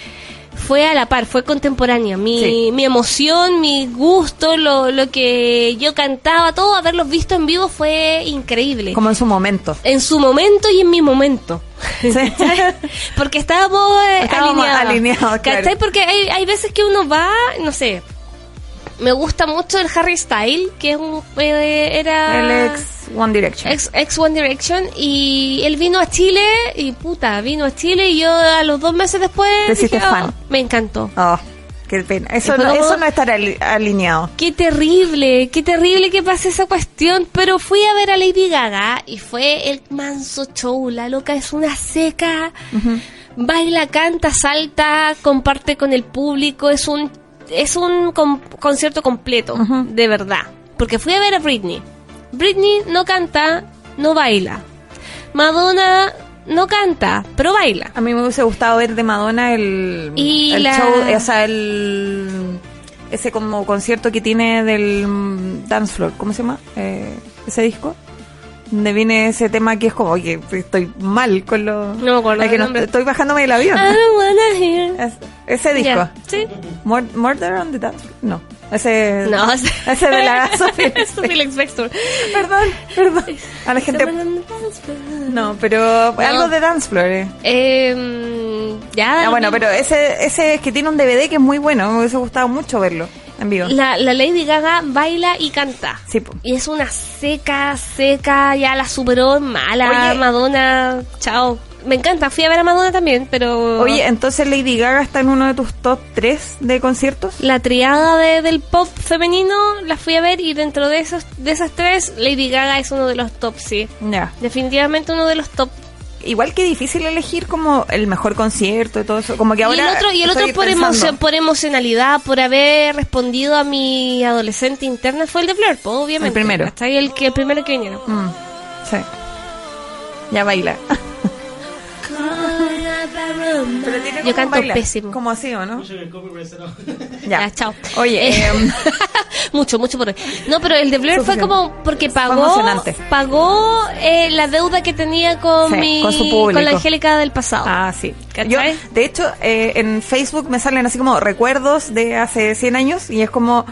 fue a la par, fue contemporánea. Mi, Sí. mi emoción, mi gusto, lo, lo que yo cantaba, todo haberlos visto en vivo fue increíble. Como en su momento. En su momento y en mi momento. Sí. Porque estábamos, eh, Estábamos alineados. alineados, claro. ¿Cachai? Porque hay, hay veces que uno va, no sé, me gusta mucho el Harry Style, que es un, eh, era... El ex One Direction. ex, ex One Direction y él vino a Chile y puta, vino a Chile y yo a los dos meses después Te fan. "Oh, me encantó. Oh, qué pena. Eso, no, eso no estará ali- alineado. Qué terrible, qué terrible que pase esa cuestión, pero fui a ver a Lady Gaga y fue el manso show, la loca es una seca, baila, canta, salta, comparte con el público, es un es un con- concierto completo, de verdad, porque fui a ver a Britney. Britney no canta, no baila. Madonna no canta, pero baila. A mí me hubiese gustado ver de Madonna el, Y el la- show, o sea, el ese como concierto que tiene del mm, dance floor, ¿cómo se llama? Eh, ese disco. Donde viene ese tema que es como, oye, estoy mal con lo... No me acuerdo que no- estoy bajándome del avión. I don't wanna hear. Es- ese disco. Ya, ¿sí? Mur- Murder on the Dance. No. Ese, No, ese de la Lex Baxter. Perdón, perdón. A la gente... No, pero algo de Dance Floor. eh. Eh, ya. Ah, bueno, pero ese, ese es que tiene un DVD que es muy bueno. Me hubiese gustado mucho verlo en vivo. La, la Lady Gaga baila y canta. Sí, po. Y es una seca, seca, ya la superó mala. Oye. Madonna, chao. Me encanta, fui a ver a Madonna también, pero. Oye, entonces Lady Gaga está en uno de tus top 3 de conciertos. La triada de- del pop femenino la fui a ver y dentro de esos de esas tres, Lady Gaga es uno de los top, sí. Ya. Definitivamente uno de los top. Igual que difícil elegir como el mejor concierto y todo eso. Como que ahora. y el otro, y el otro por, emocio- por emocionalidad, por haber respondido a mi adolescente interna, fue el de po, obviamente. El primero. Hasta ahí el, que, el primero que vinieron. Mm, sí. Ya baila. Pero tiene Yo como canto pésimo. Como así, ¿o no? Ya, chao. Oye, Eh, em, mucho, mucho por hoy. No, pero el de Blair fue como porque pagó emocionante. pagó eh, la deuda que tenía con Sí, mi con su público. con la Angélica del pasado. Ah, sí. Yo, de hecho, eh, en Facebook me salen así como recuerdos de hace 100 años y es como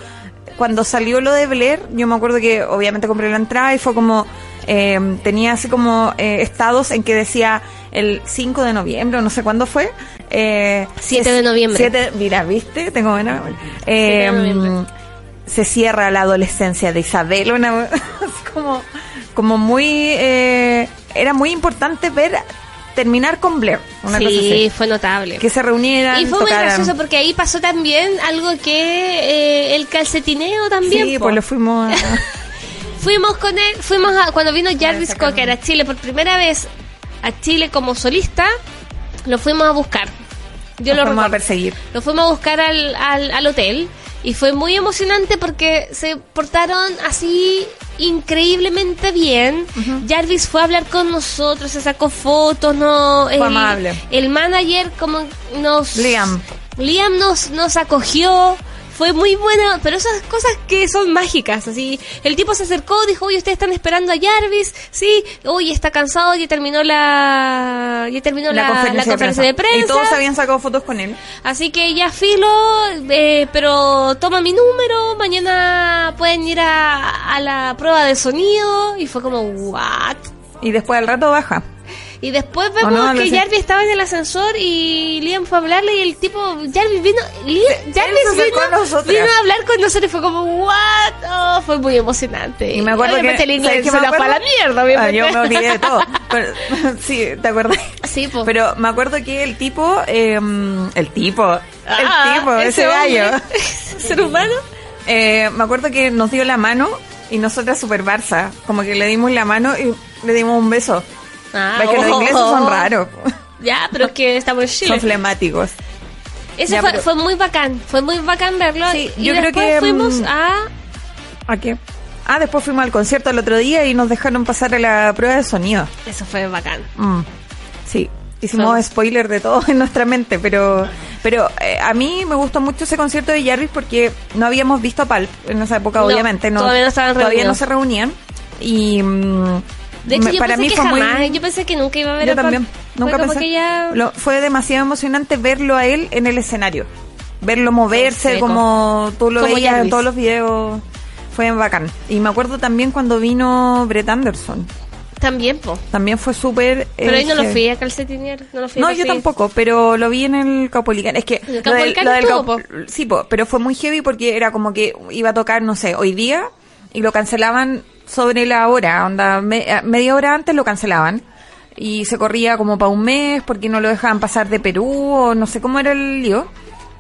cuando salió lo de Blair, yo me acuerdo que obviamente compré la entrada y fue como eh, tenía así como eh, estados en que decía el 5 de noviembre, no sé cuándo fue. Eh, 7 de noviembre. siete- mira, ¿viste? Tengo buena memoria. Eh, noviembre. se cierra la adolescencia de Isabel, una, como, como muy, eh, era muy importante ver terminar con Blair, una cosa sí, así. fue notable. que se reunieran, y fue muy gracioso porque ahí pasó también algo que eh, el calcetineo también. Sí, po. pues lo fuimos a... Fuimos con él, fuimos a, cuando vino Jarvis sacaron. Cocker a Chile por primera vez a Chile como solista, lo fuimos a buscar. Yo lo fuimos a perseguir. Lo fuimos a buscar al, al, al hotel y fue muy emocionante porque se portaron así increíblemente bien. Jarvis fue a hablar con nosotros, se sacó fotos, no el, amable. el manager como nos Liam. Liam nos nos acogió. Fue muy bueno, pero esas cosas que son mágicas, así. El tipo se acercó, dijo, oye, ustedes están esperando a Jarvis, sí, oye, está cansado, ya terminó la, ya terminó la, la conferencia, de, prensa. Y todos habían sacado fotos con él. Así que ya filo, eh, pero toma mi número, mañana pueden ir a, a la prueba de sonido. Y fue como, what? Y después al rato baja. Y después ¿O vemos no? Que sé. Jarvis estaba en el ascensor y Liam fue a hablarle y el tipo, Jarvis vino, Liam, Jarvis vino, a nosotras. vino a hablar con nosotros y fue como, what? Oh, fue muy emocionante. Y me acuerdo que... El ¿sabes inglés se la fue a la mierda, Ah, yo me olvidé de todo. Pero- sí, ¿te acuerdas? Sí, po. Pero me acuerdo que el tipo... eh, el tipo... Ah, el tipo, ese, gallo. Ser humano. Eh, me acuerdo que nos dio la mano y nosotras super Barça. Como que le dimos la mano y le dimos un beso. Ah, Ves que los ingleses son raros. Ya, pero es que estamos en Chile. Son flemáticos. Eso Ya, fue, pero- fue muy bacán, fue muy bacán verlo. Sí, y yo creo después que, fuimos mm, a... ¿A qué? Ah, después fuimos al concierto el otro día y nos dejaron pasar a la prueba de sonido. Eso fue bacán. Mm, sí, hicimos spoiler de todo en nuestra mente, pero pero eh, a mí me gustó mucho ese concierto de Jarvis porque no habíamos visto a Palp en esa época, No, obviamente. No, todavía no estaban Todavía no se reunían. Y mm, De hecho, yo para pensé mí que fue muy... jamás, yo pensé que nunca iba a ver Yo a también, Fue nunca como pensé. ya... Lo- fue demasiado emocionante verlo a él en el escenario. Verlo moverse como tú lo Como veías en todos los videos. Fue bacán. Y me acuerdo también cuando vino Brett Anderson. También, po. También fue súper... Pero eh, ahí no lo fui a calcetinear. No, lo fui a No, yo tampoco, pero lo vi en el Caupolicán. Es que el lo del- lo del estuvo, Sí, po, pero fue muy heavy porque era como que iba a tocar, no sé, hoy día y lo cancelaban sobre la hora, onda, me- a- media hora antes lo cancelaban y se corría como para un mes porque no lo dejaban pasar de Perú o no sé cómo era el lío,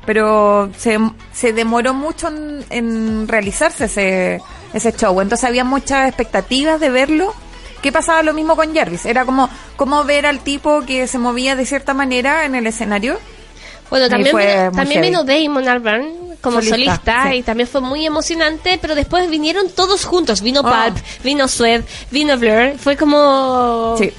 pero se, se demoró mucho en, en realizarse ese, ese show, entonces había muchas expectativas de verlo. ¿Qué pasaba lo mismo con Jarvis? Era como, como ver al tipo que se movía de cierta manera en el escenario. Bueno, también, vino, también heavy. vino Damon Albarn como Solista, solista, sí. y también fue muy emocionante, pero después vinieron todos juntos. Vino Oh. Pulp, vino Sweat, vino Blur. Fue como... Sí,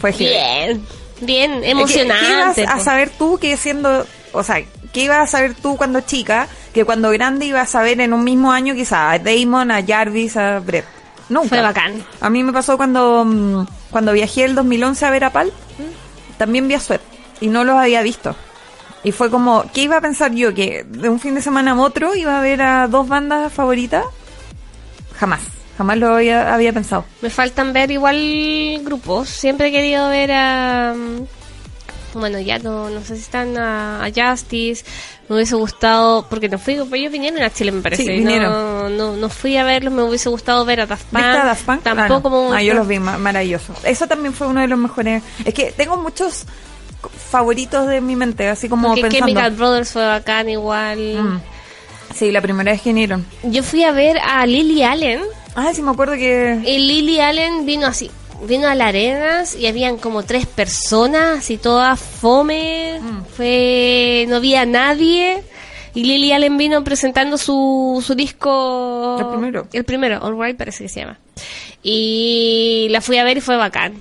fue. Bien, bien, ¿Qué- emocionante. ¿Qué ibas a saber tú que siendo, o sea, qué ibas a saber tú cuando chica que cuando grande ibas a saber en un mismo año quizá a Damon, a Jarvis, a Brett? Nunca. Fue bacán. A mí me pasó cuando mm, cuando viajé el 2011 a ver a Pal, también vi a Sweat y no los había visto. Y fue como, ¿qué iba a pensar yo? Que de un fin de semana a otro iba a ver a dos bandas favoritas. Jamás, jamás lo había, había pensado. Me faltan ver igual grupos. Siempre he querido ver a... mm, Bueno, ya no, no sé si están a, a Justice. Me hubiese gustado... Porque no fui... Ellos vinieron a Chile, me parece. Sí, no-. No, no, fui a verlos. Me hubiese gustado ver a Daft Punk. ¿Viste a Daft Punk? Tampoco ah, no. Ah, yo los vi, ma- maravilloso. Eso también fue uno de los mejores. Es que tengo muchos favoritos de mi mente, así como Porque pensando. Chemical Brothers fue bacán igual. Mm. Sí, la primera vez que vinieron. Yo fui a ver a Lily Allen. Ah, sí, me acuerdo que. Y Lily Allen vino así, vino a la arenas y habían como tres personas y todas fome, Mm. fue, no había nadie. Y Lily Allen vino presentando su, su disco. El primero. El primero, All Right parece que se llama. Y la fui a ver y fue bacán.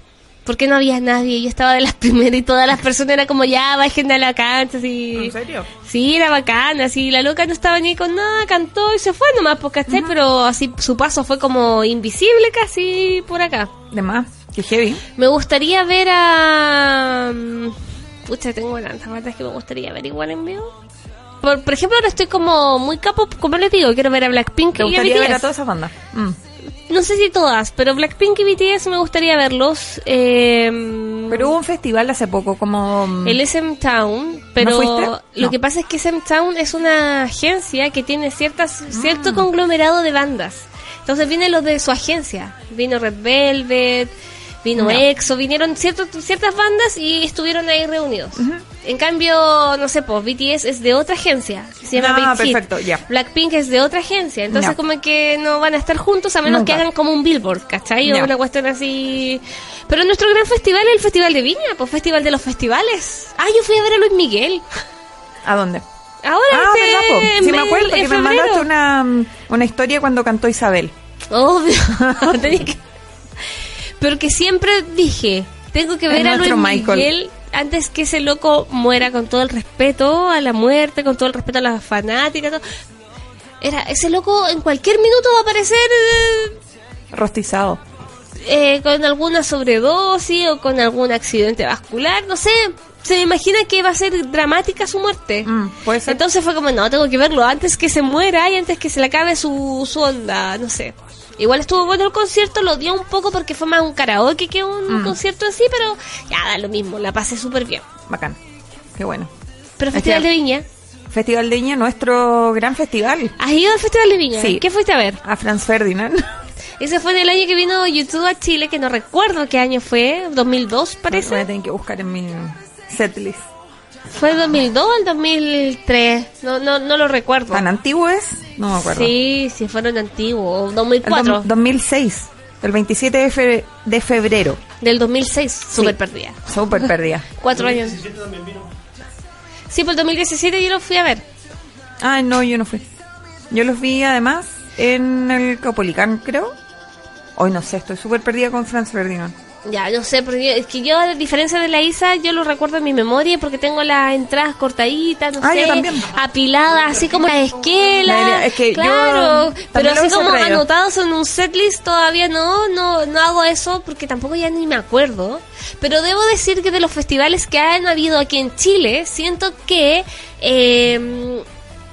Porque no había nadie, yo estaba de las primeras y todas las personas eran como ya, bajen a la cancha, así. serio? Sí, era bacán, así, la loca no estaba ni con nada, cantó y se fue nomás, pues, ¿cachai? Pero así su paso fue como invisible casi por acá. De más, que heavy. Me gustaría ver a... mm, Pucha, tengo tantas bandas que me gustaría ver igual en vivo. Por, por ejemplo, ahora estoy como muy capo, como les digo, quiero ver a Blackpink ¿Te y a gustaría ver a todas esas bandas? Mm. No sé si todas, pero Blackpink y BTS me gustaría verlos. Eh, Pero hubo un festival hace poco, como. mm, El SM Town, pero lo No. que pasa es que SM Town es una agencia que tiene ciertas Ah. cierto conglomerado de bandas. Entonces vienen los de su agencia. Vino Red Velvet, vino. EXO, vinieron ciertos, ciertas bandas y estuvieron ahí reunidos. En cambio, no sé, pues BTS es de otra agencia, que se llama Ah, Big Hit. perfecto, ya. Blackpink es de otra agencia, entonces como que no van a estar juntos a menos Nunca. que hagan como un billboard, ¿cachai? O una cuestión así. Pero nuestro gran festival es el Festival de Viña, pues Festival de los Festivales. Ah, yo fui a ver a Luis Miguel. ¿A dónde? Ahora Ah, este, Sí, me acuerdo, porque me mandaste una, una historia cuando cantó Isabel. Obvio. Que- Pero que siempre dije, tengo que ver a Luis Michael. Miguel antes que ese loco muera con todo el respeto a la muerte, con todo el respeto a las fanáticas. todo. Era, ese loco en cualquier minuto va a aparecer eh, Rostizado. eh, con alguna sobredosis o con algún accidente vascular, no sé. Se me imagina que va a ser dramática su muerte. Mm, puede ser. Entonces fue como, no, tengo que verlo antes que se muera y antes que se le acabe su, su onda, no sé. Igual estuvo bueno el concierto, lo dio un poco porque fue más un karaoke que un Mm. concierto en sí, pero ya da lo mismo, la pasé súper bien. Bacán. Qué bueno. Pero Es Festival de Viña, Festival de Viña, nuestro gran festival. ¿has ido al Festival de Viña? Sí. ¿Qué fuiste a ver? A Franz Ferdinand. Ese fue en el año que vino YouTube a Chile, que no recuerdo qué año fue, 2002 Voy a parece. tener que buscar en mi setlist. ¿Fue el 2002 o el 2003? No, no, no lo recuerdo. ¿Tan antiguo es? No me acuerdo. Sí, sí, fueron antiguos, o El 2004. dom- 2006. El 27 de, fe- de febrero. Del 2006, súper perdida. Súper perdida. Cuatro años. Sí, por el 2017 yo lo fui a ver. Ay, no, yo no fui. Yo los vi además en el Caupolicán, creo. Hoy no sé, estoy súper perdida con Franz Ferdinand. Ya, no sé, porque es que yo, a diferencia de la Isa, yo lo recuerdo en mi memoria porque tengo las entradas cortaditas, no Ah, yo sé, apiladas, así como las esquelas. La- es que yo claro, pero así como traído. anotados en un setlist todavía no, no, no hago eso porque tampoco ya ni me acuerdo. Pero debo decir que de los festivales que han habido aquí en Chile, siento que eh,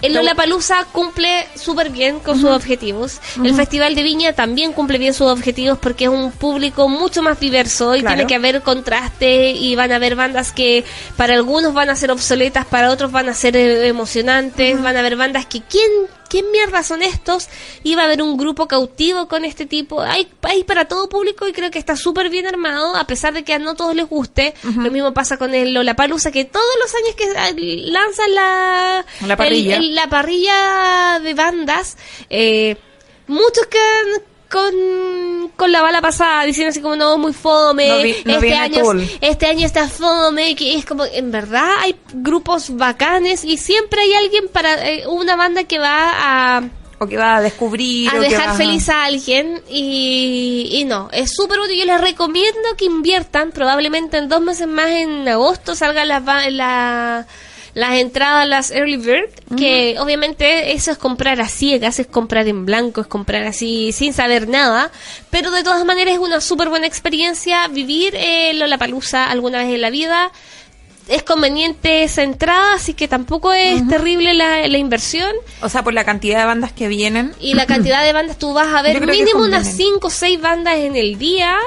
el Lollapalooza cumple súper bien con sus objetivos. El Festival de Viña también cumple bien sus objetivos porque es un público mucho más diverso y Claro. tiene que haber contraste y van a haber bandas que para algunos van a ser obsoletas, para otros van a ser eh, emocionantes, van a haber bandas que quién ¿quién mierda son estos? Iba a haber un grupo cautivo con este tipo. Hay, hay para todo público y creo que está súper bien armado, a pesar de que a no todos les guste. Lo mismo pasa con el Lollapalooza, que todos los años que ah, lanzan la, La parrilla. el- el- la parrilla de bandas, eh, muchos quedan con, con la bala pasada diciendo así como no muy fome No vi- no este año cool. este año está fome que es como en verdad hay grupos bacanes y siempre hay alguien para eh, una banda que va a O que va a descubrir. a o que dejar va feliz a alguien y, y no, es súper útil. Yo les recomiendo que inviertan, probablemente en dos meses más en agosto salgan las la- las entradas, las early bird, que obviamente eso es comprar a ciegas, es comprar en blanco, es comprar así sin saber nada, pero de todas maneras es una súper buena experiencia vivir eh, Lollapalooza alguna vez en la vida. Es conveniente esa entrada, así que tampoco es terrible la, la inversión. O sea, por la cantidad de bandas que vienen. Y la cantidad de bandas, tú vas a ver mínimo unas 5 o 6 bandas en el día.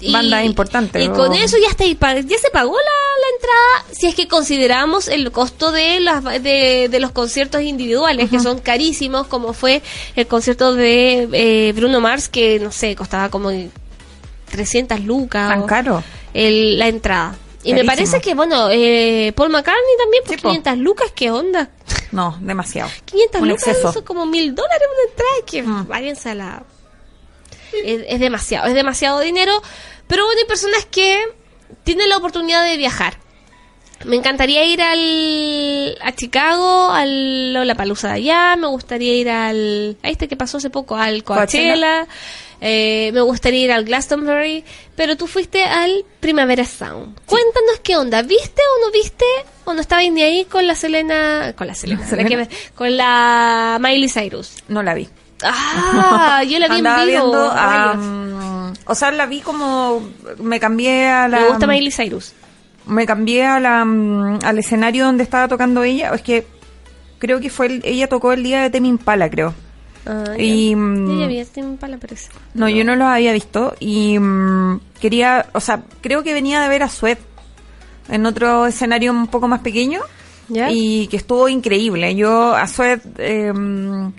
Y, Bandas importantes, Y o- con eso ya está ya se pagó la, la entrada, si es que consideramos el costo de, las, de, de los conciertos individuales, que son carísimos, como fue el concierto de eh, Bruno Mars, que no sé, costaba como 300 lucas. Tan caro. el- la entrada. Y me parece que, bueno, eh, Paul McCartney también por Sí, po. 500 lucas, ¿qué onda? No, demasiado. 500 Un lucas, exceso. eso como mil dólares una entrada, que Mm. váyanse a la... Es, es demasiado, es demasiado dinero, pero bueno, hay personas que tienen la oportunidad de viajar. Me encantaría ir al, a Chicago, al Lollapalooza de allá, me gustaría ir al... A este que pasó hace poco, al Coachella, eh, me gustaría ir al Glastonbury, pero tú fuiste al Primavera Sound. Cuéntanos qué onda, ¿viste o no viste o no estabais ni ahí con la Selena... Con la Selena, me- con la Miley Cyrus. No la vi. Ah, yo la vi en vivo. viendo a, rayos. mm, o sea, la vi como me cambié a la Me gusta Miley Cyrus. me cambié a la mm, al escenario donde estaba tocando ella, es que creo que fue el- ella tocó el día de Temi Impala, creo. Ah, ya. Y, Yo mm, ya vi Impala, parece. No, yo no los había visto y mm, quería, o sea, creo que venía de ver a Sweat en otro escenario un poco más pequeño ¿Ya? y que estuvo increíble. Yo a Sweat eh, mm,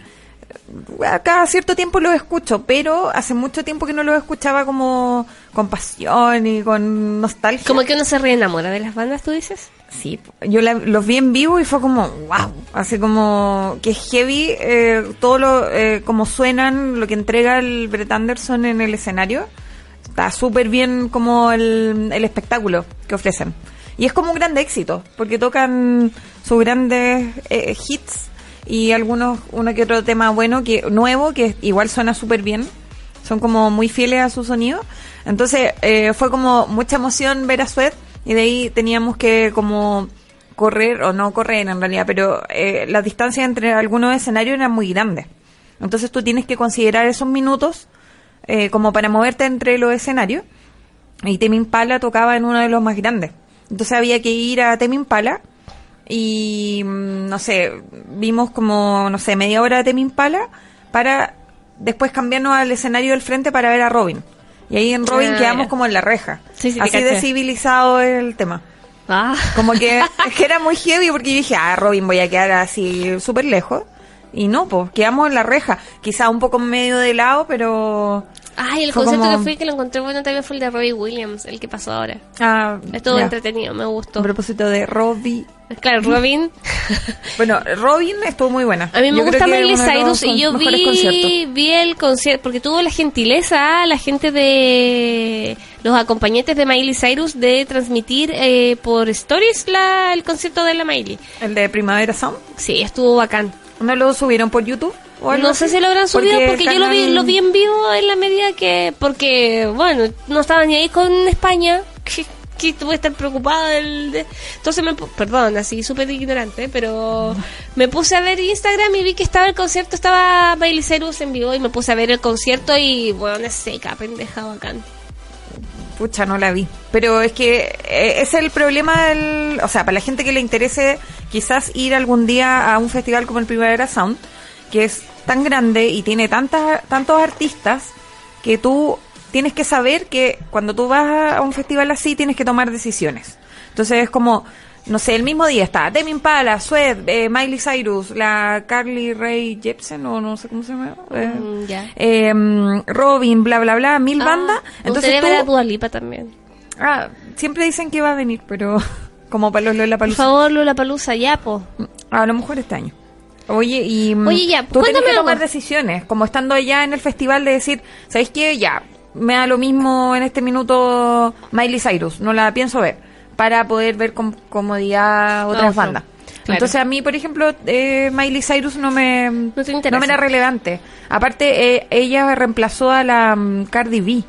a cada cierto tiempo lo escucho, pero hace mucho tiempo que no lo escuchaba como con pasión y con nostalgia. Como que uno se reenamora de las bandas, tú dices. Sí, yo la- los vi en vivo y fue como, wow, así como que es heavy, eh, todo lo, eh, como suenan, lo que entrega el Brett Anderson en el escenario, está súper bien como el, el espectáculo que ofrecen. Y es como un gran éxito, porque tocan sus grandes eh, hits y algunos, uno que otro tema bueno, que nuevo, que igual suena súper bien. Son como muy fieles a su sonido. Entonces eh, fue como mucha emoción ver a Sweat y de ahí teníamos que como correr, o no correr en realidad, pero eh, la distancia entre algunos escenarios era muy grande. Entonces tú tienes que considerar esos minutos eh, como para moverte entre los escenarios. Y Temi Impala tocaba en uno de los más grandes. Entonces había que ir a Temi Impala y mm, no sé, vimos como, no sé, media hora de Temi Impala para después cambiarnos al escenario del frente para ver a Robin. Y ahí en Robin Ah, quedamos como en la reja. Sí, sí, Así de civilizado el tema. Ah. Como que, es que era muy heavy porque yo dije, ah, Robin, voy a quedar así súper lejos. Y no, pues, quedamos en la reja. Quizá un poco medio de lado, pero... Ay, el Fue concierto como- que fui que lo encontré bueno también fue el de Robbie Williams, el que pasó ahora. Ah, Estuvo ya. entretenido, me gustó. A propósito de Robbie. Claro, Robin. Bueno, Robin estuvo muy buena. A mí me Yo gusta Miley Cyrus y yo vi, vi el concierto, porque tuvo la gentileza, la gente de los acompañantes de Miley Cyrus de transmitir eh, por stories la, el concierto de la Miley. El de Primavera Sound. Sí, estuvo bacán. ¿No lo subieron por YouTube? O No sé si lo habrán subido porque, yo lo vi, en- lo vi en vivo en la medida que, porque, bueno, no estaba ni ahí con España, que, que voy a estar preocupada del... de- Entonces, me, perdón, así súper ignorante, pero me puse a ver Instagram y vi que estaba el concierto, estaba Miley Cyrus en vivo y me puse a ver el concierto y, bueno, es seca, pendeja, bacán. Pucha, no la vi. Pero es que eh, es el problema del... O sea, para la gente que le interese quizás ir algún día a un festival como el Primavera Sound, que es tan grande y tiene tantas, tantos artistas que tú tienes que saber que cuando tú vas a un festival así tienes que tomar decisiones. Entonces es como, no sé, el mismo día está Demi Impala, Sweat, eh, Miley Cyrus, la Carly Rae Jepsen, o no sé cómo se llama. eh, Mm, eh, mm, Robin, bla, bla, bla, mil bandas. Ah, me Entonces tú, Dua Lipa también. ah, siempre dicen que va a venir, pero como para los Por Lollapalooza. favor, Lula Palusa, ya, po. A lo mejor este año. Oye, y mm, Oye, ya, tú tienes que tomar algo. decisiones, como estando allá en el festival de decir, ¿sabéis qué? Ya, me da lo mismo en este minuto Miley Cyrus, no la pienso ver, para poder ver con comodidad otras bandas. claro. Entonces a mí, por ejemplo, eh, Miley Cyrus no me, No te interesa. me era relevante. Aparte, eh, ella reemplazó a la mm, Cardi B.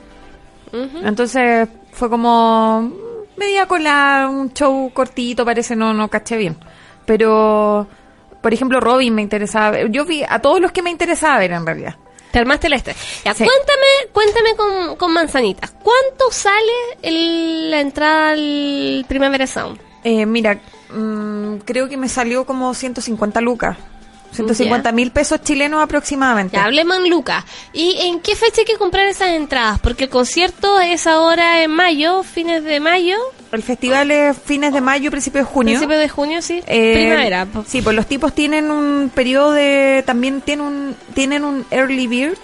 Entonces fue como mm, media con la, un show cortito, parece, no, no caché bien. Pero, por ejemplo, Robin me interesaba ver. Yo vi a todos los que me interesaba ver en realidad. Te armaste la este. Ya, Sí. cuéntame, cuéntame con, con manzanitas. ¿Cuánto sale el- la entrada al Primavera Sound? Eh, mira, mm, creo que me salió como 150 lucas. 150 mil pesos chilenos aproximadamente. Ya hablemos en Lucas. ¿Y en qué fecha hay que comprar esas entradas? Porque el concierto es ahora en mayo, fines de mayo, El festival es fines de mayo, principios de junio. principios de junio, sí. Eh, Primavera. Sí, pues los tipos tienen un periodo de. También tienen un, tienen un early bird,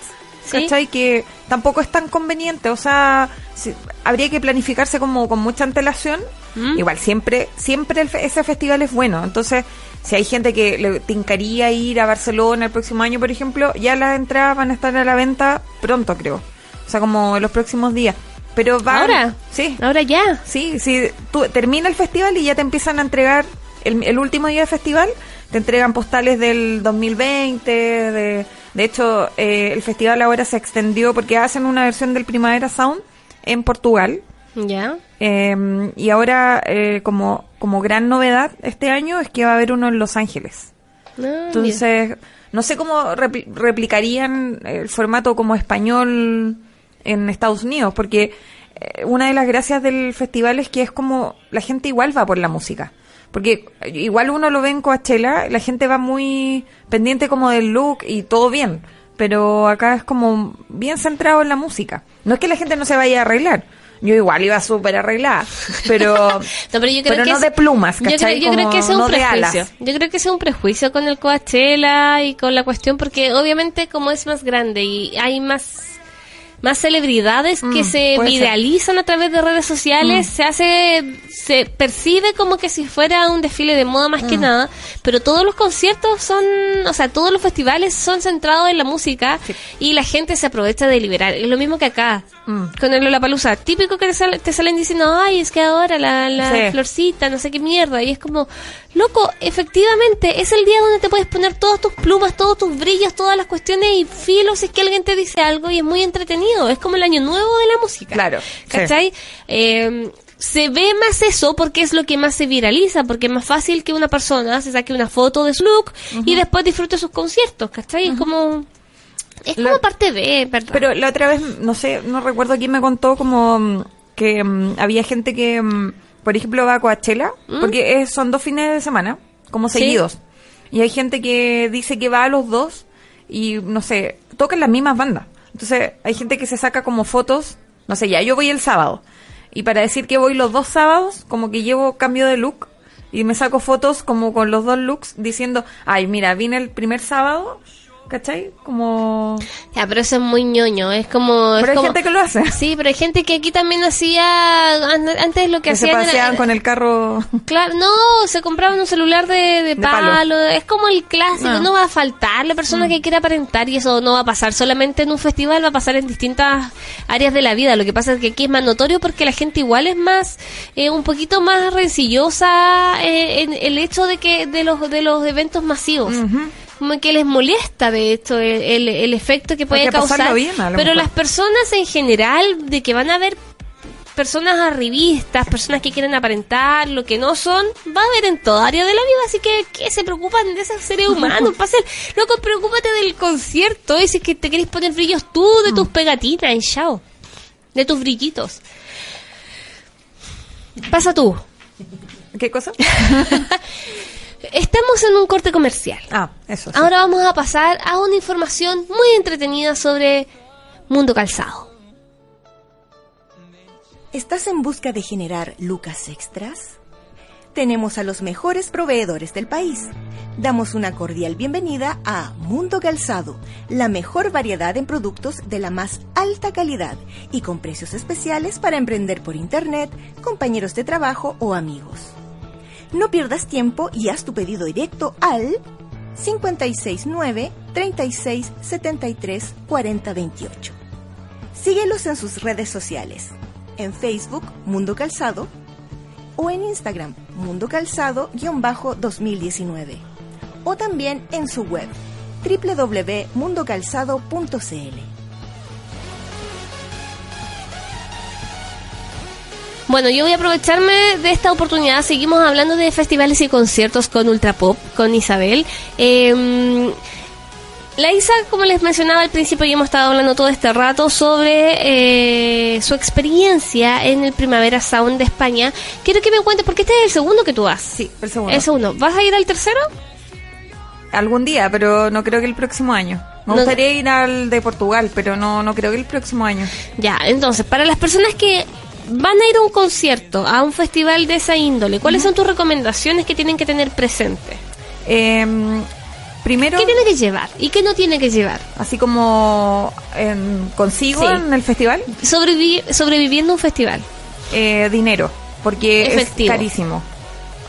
Sí. ¿cachai? Que tampoco es tan conveniente. O sea, si- habría que planificarse como con mucha antelación. ¿Mm? Igual, siempre siempre el ese festival es bueno. Entonces, si hay gente que le tincaría ir a Barcelona el próximo año, por ejemplo, ya las entradas van a estar a la venta pronto, creo. O sea, como en los próximos días. Pero va. ¿Ahora? Sí. Ahora ya. Sí, sí, tú termina el festival y ya te empiezan a entregar, el, el último día del festival, te entregan postales del 2020, de, de hecho eh, el festival ahora se extendió porque hacen una versión del Primavera Sound en Portugal Ya. eh, y ahora eh, como, como gran novedad este año es que va a haber uno en Los Ángeles. Ah, Entonces, no sé cómo repli- replicarían el formato como español en Estados Unidos, porque eh, una de las gracias del festival es que es como la gente igual va por la música. Porque igual uno lo ve en Coachella, la gente va muy pendiente como del look y todo bien, pero acá es como bien centrado en la música. No es que la gente no se vaya a arreglar. Yo igual iba súper arreglada, pero, No, pero yo creo pero que no es- de plumas, Yo creo, ¿cachai? yo creo que es un no prejuicio. Yo creo que es un prejuicio con el Coachella y con la cuestión, porque obviamente como es más grande y hay más más celebridades que Mm, se ser. viralizan a través de redes sociales, se hace, se percibe como que si fuera un desfile de moda más Mm. que nada, pero todos los conciertos son, o sea, todos los festivales son centrados en la música Sí. y la gente se aprovecha de liberar. Es lo mismo que acá, Mm. con el Lollapalooza. Típico que te, sal- te salen diciendo, ay, es que ahora la, la Sí. florcita, no sé qué mierda. Y es como, loco, efectivamente, es el día donde te puedes poner todas tus plumas, todos tus brillos, todas las cuestiones y filos es que alguien te dice algo y es muy entretenido. Es como el año nuevo de la música. Claro, sí. ¿Cachai? Eh, se ve más eso porque es lo que más se viraliza, porque es más fácil que una persona se saque una foto de su look y después disfrute sus conciertos, ¿cachai? Es como... Es como parte de, ¿verdad? Pero la otra vez, no sé, no recuerdo quién me contó como mm, que mm, había gente que, mm, por ejemplo, va a Coachella, porque es- son dos fines de semana, como. Sí. seguidos. Y hay gente que dice que va a los dos y, no sé, tocan las mismas bandas. Entonces, hay gente que se saca como fotos, no sé, ya, yo voy el sábado. Y para decir que voy los dos sábados, como que llevo cambio de look y me saco fotos como con los dos looks diciendo, ay, mira, vine el primer sábado, ¿cachai? Como... Ya, pero eso es muy ñoño, es como... es Pero hay como- gente que lo hace. Sí, pero hay gente que aquí también hacía, an- antes lo que, Que se hacían era- paseaban con el carro. Claro, no, se compraban un celular de, de De palo. palo. es como el clásico, Ah. no va a faltar la persona que quiera aparentar y eso no va a pasar solamente en un festival, va a pasar en distintas áreas de la vida. Lo que pasa es que aquí es más notorio porque la gente igual es más, eh, un poquito más rencillosa eh, en el hecho de que de los de los eventos masivos. Como que les molesta, de hecho, el, el- el efecto que puede que causar. bien, pero las personas en general, de que van a ver personas arribistas, personas que quieren aparentar lo que no son, va a haber en toda área de la vida, así que ¿qué se preocupan de esos seres humanos? Pasen, loco, preocúpate del concierto y si es que te querés poner brillos tú de tus pegatinas y chao, de tus brillitos. Pasa tú. ¿Qué cosa? Estamos en un corte comercial. Ah, eso. sí. Ahora vamos a pasar a una información muy entretenida sobre Mundo Calzado. ¿Estás en busca de generar lucas extras? tenemos a los mejores proveedores del país. Damos una cordial bienvenida a Mundo Calzado, la mejor variedad en productos de la más alta calidad y con precios especiales para emprender por internet, compañeros de trabajo o amigos. No pierdas tiempo y haz tu pedido directo al 569 36 73 40 28. Síguelos en sus redes sociales. En Facebook, Mundo Calzado, o en Instagram, Mundo Calzado-2019. O también en su web, www.mundocalzado.cl. Bueno, yo voy a aprovecharme de esta oportunidad. Seguimos hablando de festivales y conciertos con Ultra Pop, con Isabel. Eh, la Isa, como les mencionaba al principio, y hemos estado hablando todo este rato sobre eh, su experiencia en el Primavera Sound de España. Quiero que me cuentes, porque este es el segundo que tú vas. Sí, el segundo. El segundo. ¿Vas a ir al tercero? Algún día, pero no creo que el próximo año. Me No- gustaría ir al de Portugal, pero no, no creo que el próximo año. Ya, entonces, para las personas que van a ir a un concierto, a un festival de esa índole, ¿cuáles son tus recomendaciones que tienen que tener presente? Em, primero, ¿Qué tiene que llevar y qué no tiene que llevar? así como em, consigo Sí. en el festival, Sobrevi- sobreviviendo a un festival. eh, dinero, porque Efectivo. es carísimo.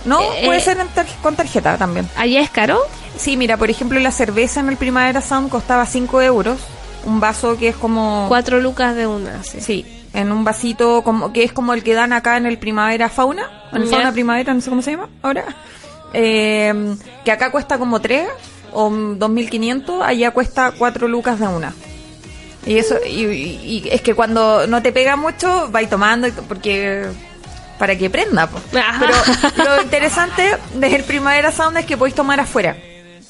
No, Eh, puede eh. ser en tar- con tarjeta también. ¿Allá es caro? Sí, mira, por ejemplo, la cerveza en el Primavera Sound costaba 5 euros. Un vaso que es como... Cuatro lucas de una, sí. Sí, en un vasito como que es como el que dan acá en el Primavera Fauna, en el. Fauna Primavera, no sé cómo se llama ahora. Eh, que acá cuesta como 3 o 2.500, allá cuesta 4 lucas de una. Y eso, y, y- y es que cuando no te pega mucho, vais tomando, porque para que prenda. po. Pero lo interesante del Primavera Sound es que podéis tomar afuera.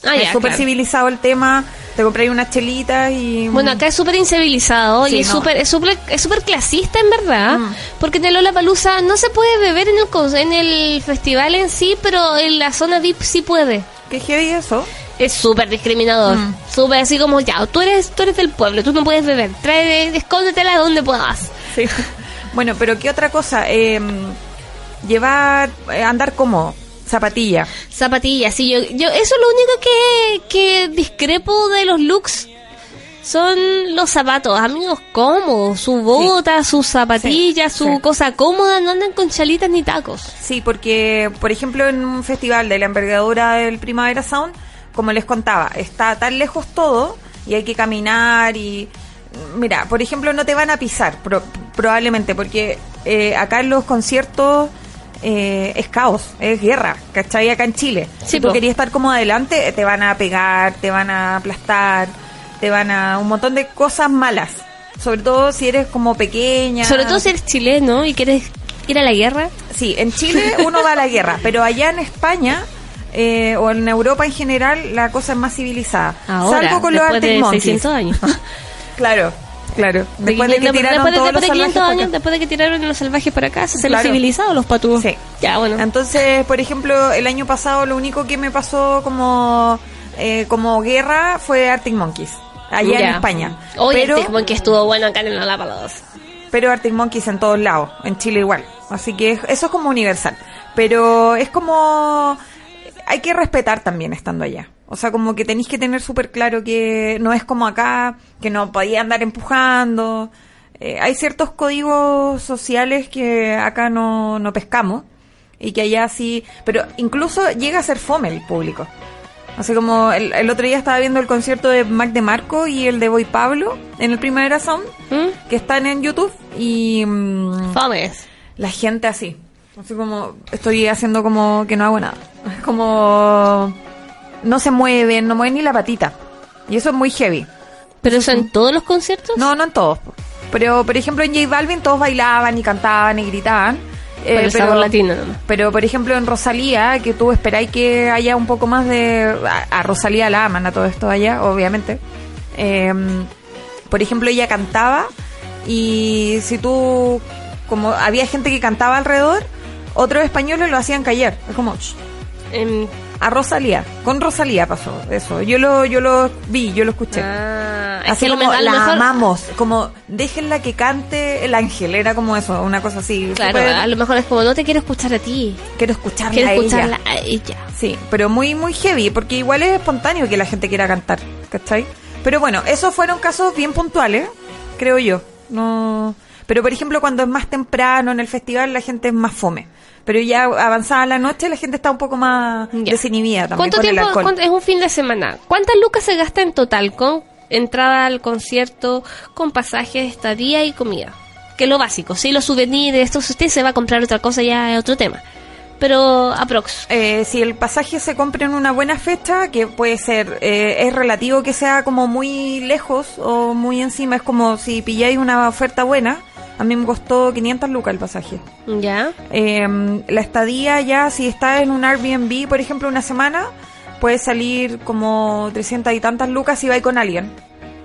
Ah, es ya, súper claro. civilizado el tema, te compráis unas chelitas y... Bueno, acá es súper incivilizado Sí, y es no. súper es súper es súper clasista en verdad, Mm. porque en el Lollapalooza no se puede beber en el en el festival en sí, pero en la zona VIP sí puede. ¿Qué heavy eso? Es súper discriminador, Mm. súper así como ya, tú eres tú eres del pueblo, tú no puedes beber, trae escóndetela donde puedas. Sí. Bueno, pero ¿qué otra cosa? Eh, llevar, eh, andar cómodo, zapatilla. Zapatillas, sí, yo, yo, eso es lo único que, que discrepo de los looks. Son los zapatos, amigos cómodos, su bota, sus zapatillas, Sí, su sí. cosa cómoda, no andan con chalitas ni tacos. Sí, porque, por ejemplo, en un festival de la envergadura del Primavera Sound, como les contaba, está tan lejos todo y hay que caminar y... Mira, por ejemplo, no te van a pisar, pro- probablemente, porque eh, acá en los conciertos eh, es caos, es guerra, ¿cachai? Acá en Chile. Sí, si tú po. querías estar como adelante, te van a pegar, te van a aplastar, te van a... un montón de cosas malas. Sobre todo si eres como pequeña. Sobre todo si eres chileno y quieres ir a la guerra. Sí, en Chile uno va a la guerra, pero allá en España eh, o en Europa en general la cosa es más civilizada. Ahora, Salvo con los de Monkeys. 600 años. Claro, claro. Después de que tiraron después los de 500 salvajes años, para acá. después de que tiraron a los salvajes para acá, se los Claro. civilizados los patúos. Sí. Ya, bueno. Entonces, por ejemplo, el año pasado lo único que me pasó como eh, como guerra fue Arctic Monkeys. Allá en. España. Oye, pero, este que estuvo bueno acá en Lollapalooza. pero Arctic Monkeys en todos lados, en Chile igual. Así que es- eso es como universal. Pero es como... Hay que respetar también estando allá. O sea, como que tenéis que tener súper claro que no es como acá, que no podía andar empujando. Eh, hay ciertos códigos sociales que acá no, no pescamos y que allá sí... Pero incluso llega a ser fome el público. Así como el, el otro día estaba viendo el concierto de Mac de Marco y el de Boy Pablo en el Primavera Sound ¿Mm? que están en YouTube y mm, Fomes. la gente así. Así como estoy haciendo como que no hago nada. Es como no se mueven, no mueven ni la patita. Y eso es muy heavy. ¿Pero eso en todos los conciertos? No, no en todos. Pero por ejemplo en J Balvin todos bailaban y cantaban y gritaban. Eh, Por el sabor latino pero por ejemplo en Rosalía, que tú esperáis que haya un poco más de... A, a Rosalía la aman a todo esto allá, obviamente. Eh, por ejemplo, ella cantaba y si tú... Como había gente que cantaba alrededor, otros españoles lo hacían callar. Es como... En- A Rosalía. Con Rosalía pasó eso. Yo lo, yo lo vi, yo lo escuché. ah, Es Así que como la mejor- amamos, como déjenla que cante el ángel, era como eso, una cosa así. Claro, a lo mejor es como no te quiero escuchar a ti, quiero escucharla quiero a ella. a ella. Sí, pero muy, muy heavy, porque igual es espontáneo que la gente quiera cantar, ¿cachai? Pero bueno, esos fueron casos bien puntuales, creo yo. No, pero por ejemplo, cuando es más temprano en el festival, la gente es más fome. Pero ya avanzada la noche, la gente está un poco más Ya. desinhibida también ¿Cuánto con el tiempo? alcohol. cuánto- es un fin de semana. ¿Cuántas lucas se gasta en total con entrada al concierto, con pasajes, estadía y comida? Que es lo básico. Si los souvenirs, esto, si usted se va a comprar otra cosa, ya es otro tema. Pero aprox. Eh, si el pasaje se compra en una buena fecha, que puede ser, eh, es relativo que sea como muy lejos o muy encima, es como si pilláis una oferta buena, a mí me costó 500 lucas el pasaje. ¿Ya? Eh, la estadía ya, si está en un Airbnb, por ejemplo, una semana, puede salir como 300 y tantas lucas si vais con alguien.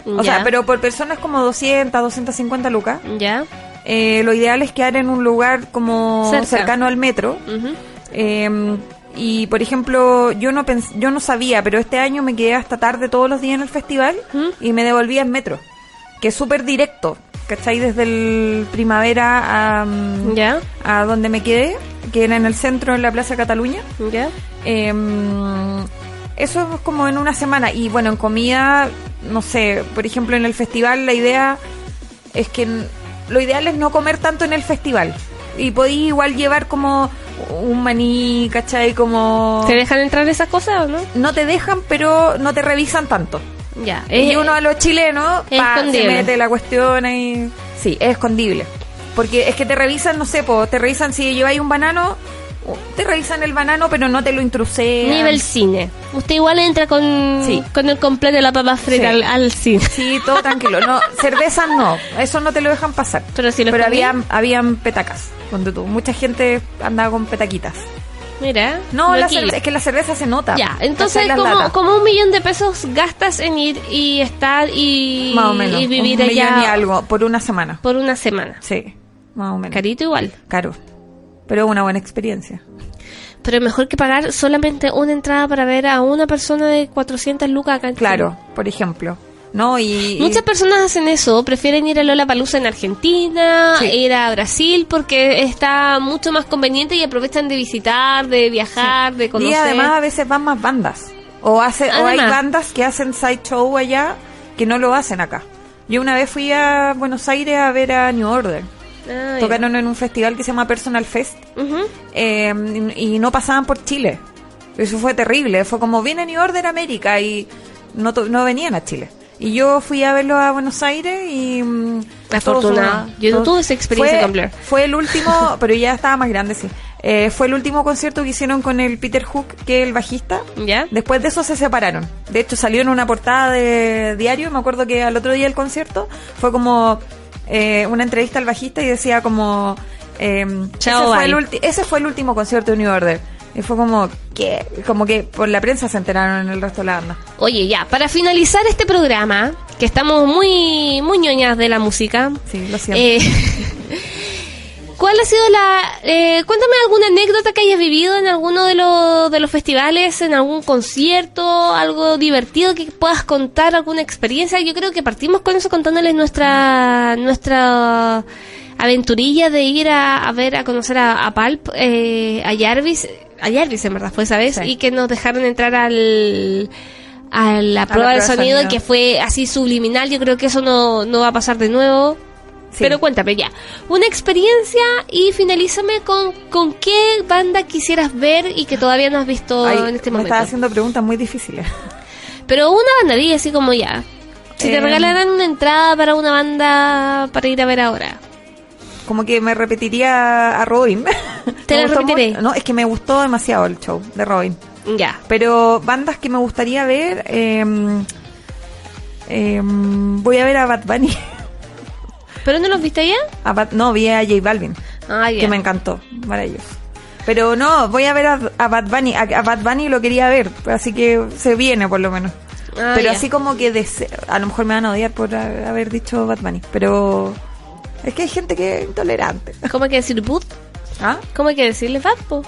O ya. sea, pero por persona es como 200, 250 lucas. ¿Ya? Eh, lo ideal es quedar en un lugar como Cerca. cercano al metro. Eh, y por ejemplo, yo no pens- yo no sabía, pero este año me quedé hasta tarde todos los días en el festival ¿Mm? y me devolví en metro, que es súper directo, ¿cachai? Desde el primavera a, mm, a donde me quedé, que era en el centro, en la Plaza Cataluña. Eh, eso es como en una semana. Y bueno, en comida, no sé, por ejemplo, en el festival la idea es que lo ideal es no comer tanto en el festival. Y podí igual llevar como un maní, ¿cachai? Como... ¿Te dejan entrar esas cosas o no? No te dejan, pero no te revisan tanto. Ya. y uno a los chilenos pa, se mete la cuestión ahí. Sí, es escondible. Porque es que te revisan, no sé, po, te revisan si lleváis un banano, te revisan el banano, pero no te lo intrusean. Nivel cine. Usted igual entra con, Sí. con el completo de la papa frita Sí. al, al cine. Sí, todo tranquilo. No, cerveza no, eso no te lo dejan pasar. Pero si Pero habían, habían petacas, donde tú. Mucha gente andaba con petaquitas. Mira. No, la cerveza, es que la cerveza se nota. Ya, entonces como, como un millón de pesos gastas en ir y estar y, Más o menos. y vivir un millón allá y algo, por una semana. por una semana. Sí, más o menos. Carito igual. Caro. Pero una buena experiencia. Pero mejor que pagar solamente una entrada para ver a una persona de 400 lucas acá en Claro, por ejemplo. ¿No? Y, y- Muchas personas hacen eso, prefieren ir a Lollapalooza en Argentina, Sí. ir a Brasil porque está mucho más conveniente y aprovechan de visitar, de viajar, de y conocer. además a veces van más bandas. O, hace, o hay bandas que hacen sideshow allá que no lo hacen acá. Yo una vez fui a Buenos Aires a ver a New Order. Ah. Tocaron en un festival que se llama Personal Fest eh, y, y no pasaban por Chile. Eso fue terrible. Fue como viene New Order América y no, no venían a Chile. Y yo fui a verlo a Buenos Aires y... mm, Afortunada. Yo tuve esa experiencia fue, con. Fue el último, pero ya estaba más grande, sí. Eh, fue el último concierto que hicieron con el Peter Hook, que es el bajista. ¿Ya? Después de eso se separaron. De hecho, salió en una portada de diario. Me acuerdo que al otro día del concierto fue como eh, una entrevista al bajista y decía como... eh, Chao, ese, fue el ese fue el último concierto de New Order. Y fue como que como que por la prensa se enteraron en el resto de la banda. Oye, ya, para finalizar este programa, que estamos muy, muy ñoñas de la música, Sí, lo siento. eh, ¿cuál ha sido la... eh, cuéntame alguna anécdota que hayas vivido en alguno de, los de los festivales, en algún concierto, algo divertido que puedas contar, alguna experiencia. Yo creo que partimos con eso contándoles nuestra... nuestra aventurilla de ir a, a ver, a conocer a, a Palp, eh, a Jarvis, a Jarvis en verdad fue esa vez, Sí. y que nos dejaron entrar al a la prueba prueba del de sonido, sonido. que fue así subliminal, yo creo que eso no, no va a pasar de nuevo. Sí. Pero cuéntame ya, una experiencia y finalízame con, con qué banda quisieras ver y que todavía no has visto Ay, en este me momento. estaba haciendo preguntas muy difíciles. Pero una banda, así como ya. Si te Eh, regalaran una entrada para una banda para ir a ver ahora. Como que me repetiría a Robin. Te la repetiré. No, es que me gustó demasiado el show de Robin. Ya. Pero bandas que me gustaría ver, eh, eh, voy a ver a Bad Bunny. ¿Pero no los viste ya? A Bad- no, vi a J Balvin, Ah, ya. que me encantó, maravilloso. Pero no, voy a ver a, a Bad Bunny. A, a Bad Bunny lo quería ver, así que se viene por lo menos. Ah, pero así como que dese- a lo mejor me van a odiar por haber dicho Bad Bunny, pero es que hay gente que es intolerante. ¿Cómo hay que decir boot? ¿Ah? ¿Cómo hay que decirle Vapo?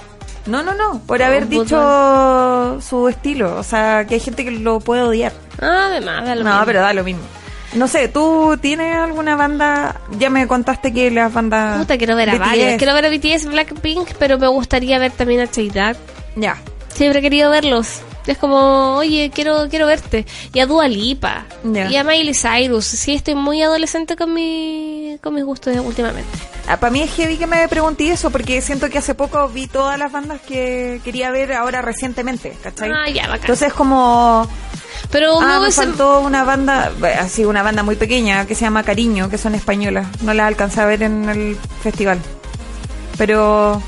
No, no, no, por haber Bad dicho su estilo, o sea, que hay gente que lo puede odiar. Ah, además, da lo no, mismo. pero da lo mismo. No sé, ¿tú tienes alguna banda? Ya me contaste que las bandas... Puta, quiero ver a BTS. varias. Quiero ver a BTS, Blackpink, pero me gustaría ver también a J Ya. Siempre he querido verlos. Es como, oye, quiero quiero verte. Y a Dua Lipa. Y a Miley Cyrus. Sí, estoy muy adolescente con, mi, con mis gustos últimamente. para mí es heavy que me pregunté eso porque siento que hace poco vi todas las bandas que quería ver ahora recientemente, ¿cachai? Ah, ya, bacán. Entonces como... Pero Ah, me faltó una banda, así una banda muy pequeña que se llama Cariño, que son españolas. No las alcancé a ver en el festival. Pero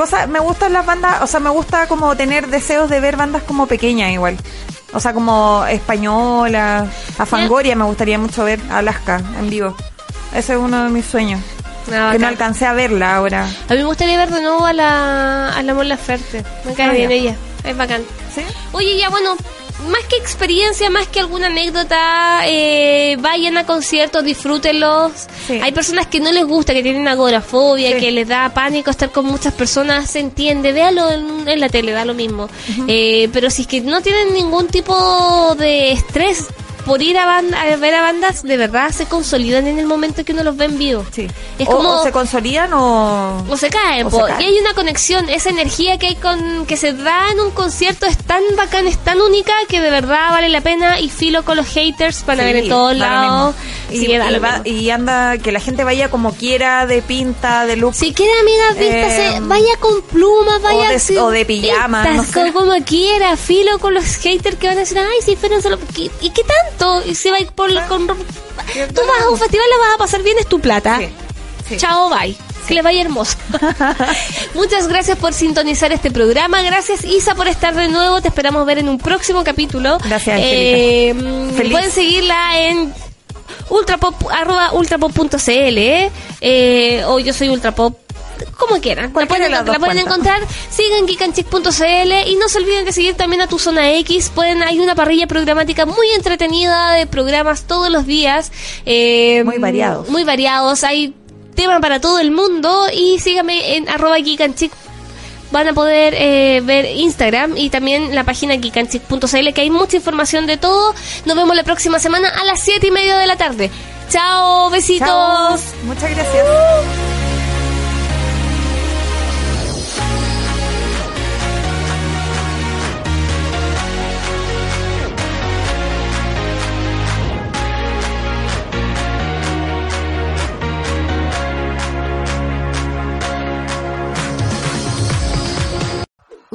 cosa, me gustan las bandas, o sea, me gusta como tener deseos de ver bandas como pequeñas igual. O sea, como española, a Fangoria me gustaría mucho ver, a Alaska en vivo. Ese es uno de mis sueños. Ah, que no alcancé a verla ahora. A mí me gustaría ver de nuevo a la, a la Mon Laferte. Me cae Ah, bien ya. ella. Es bacán. ¿Sí? Oye, ya bueno, más que experiencia, más que alguna anécdota, eh, vayan a conciertos, disfrútenlos. Sí. Hay personas que no les gusta, que tienen agorafobia, Sí. que les da pánico estar con muchas personas, se entiende, véalo en, en la tele, da lo mismo. Eh, pero si es que no tienen ningún tipo de estrés por ir a, ban- a ver a bandas, de verdad se consolidan en el momento que uno los ve en vivo. Sí. Es o, como... o se consolidan o... O se caen, O po. se caen. y hay una conexión, esa energía que hay con que se da en un concierto es tan bacán, es tan única que de verdad vale la pena y filo con los haters para ver en Sí, todos lados. Sí, Y, va- anda, que la gente vaya como quiera, de pinta, de look. Si quiere, amigas, Eh, vaya con plumas, vaya de- así, o de pijama, no sé. co- como quiera, filo con los haters que van a decir, ay, sí, pero solo, ¿qué- ¿y qué tanto? Y se va a ir por, con, tú vas a un festival, la vas a pasar bien, es tu plata. Sí, sí. Chao, bye. Que le vaya hermoso. Muchas gracias por sintonizar este programa. Gracias, Isa, por estar de nuevo. Te esperamos ver en un próximo capítulo. Gracias, Eh, pueden seguirla en ultrapop, arroba ultrapop.cl eh, eh, o yo soy ultrapop como quieran, la pueden, la encontrar, sigan geekanchick.cl y no se olviden de seguir también a tu zona X, pueden, hay una parrilla programática muy entretenida de programas todos los días, eh, Muy variados. muy variados, hay tema para todo el mundo y síganme en arroba geekanchick van a poder eh, ver Instagram y también la página geekanchick.cl que hay mucha información de todo. Nos vemos la próxima semana a las 7 y media de la tarde. Chao, besitos. Muchas gracias.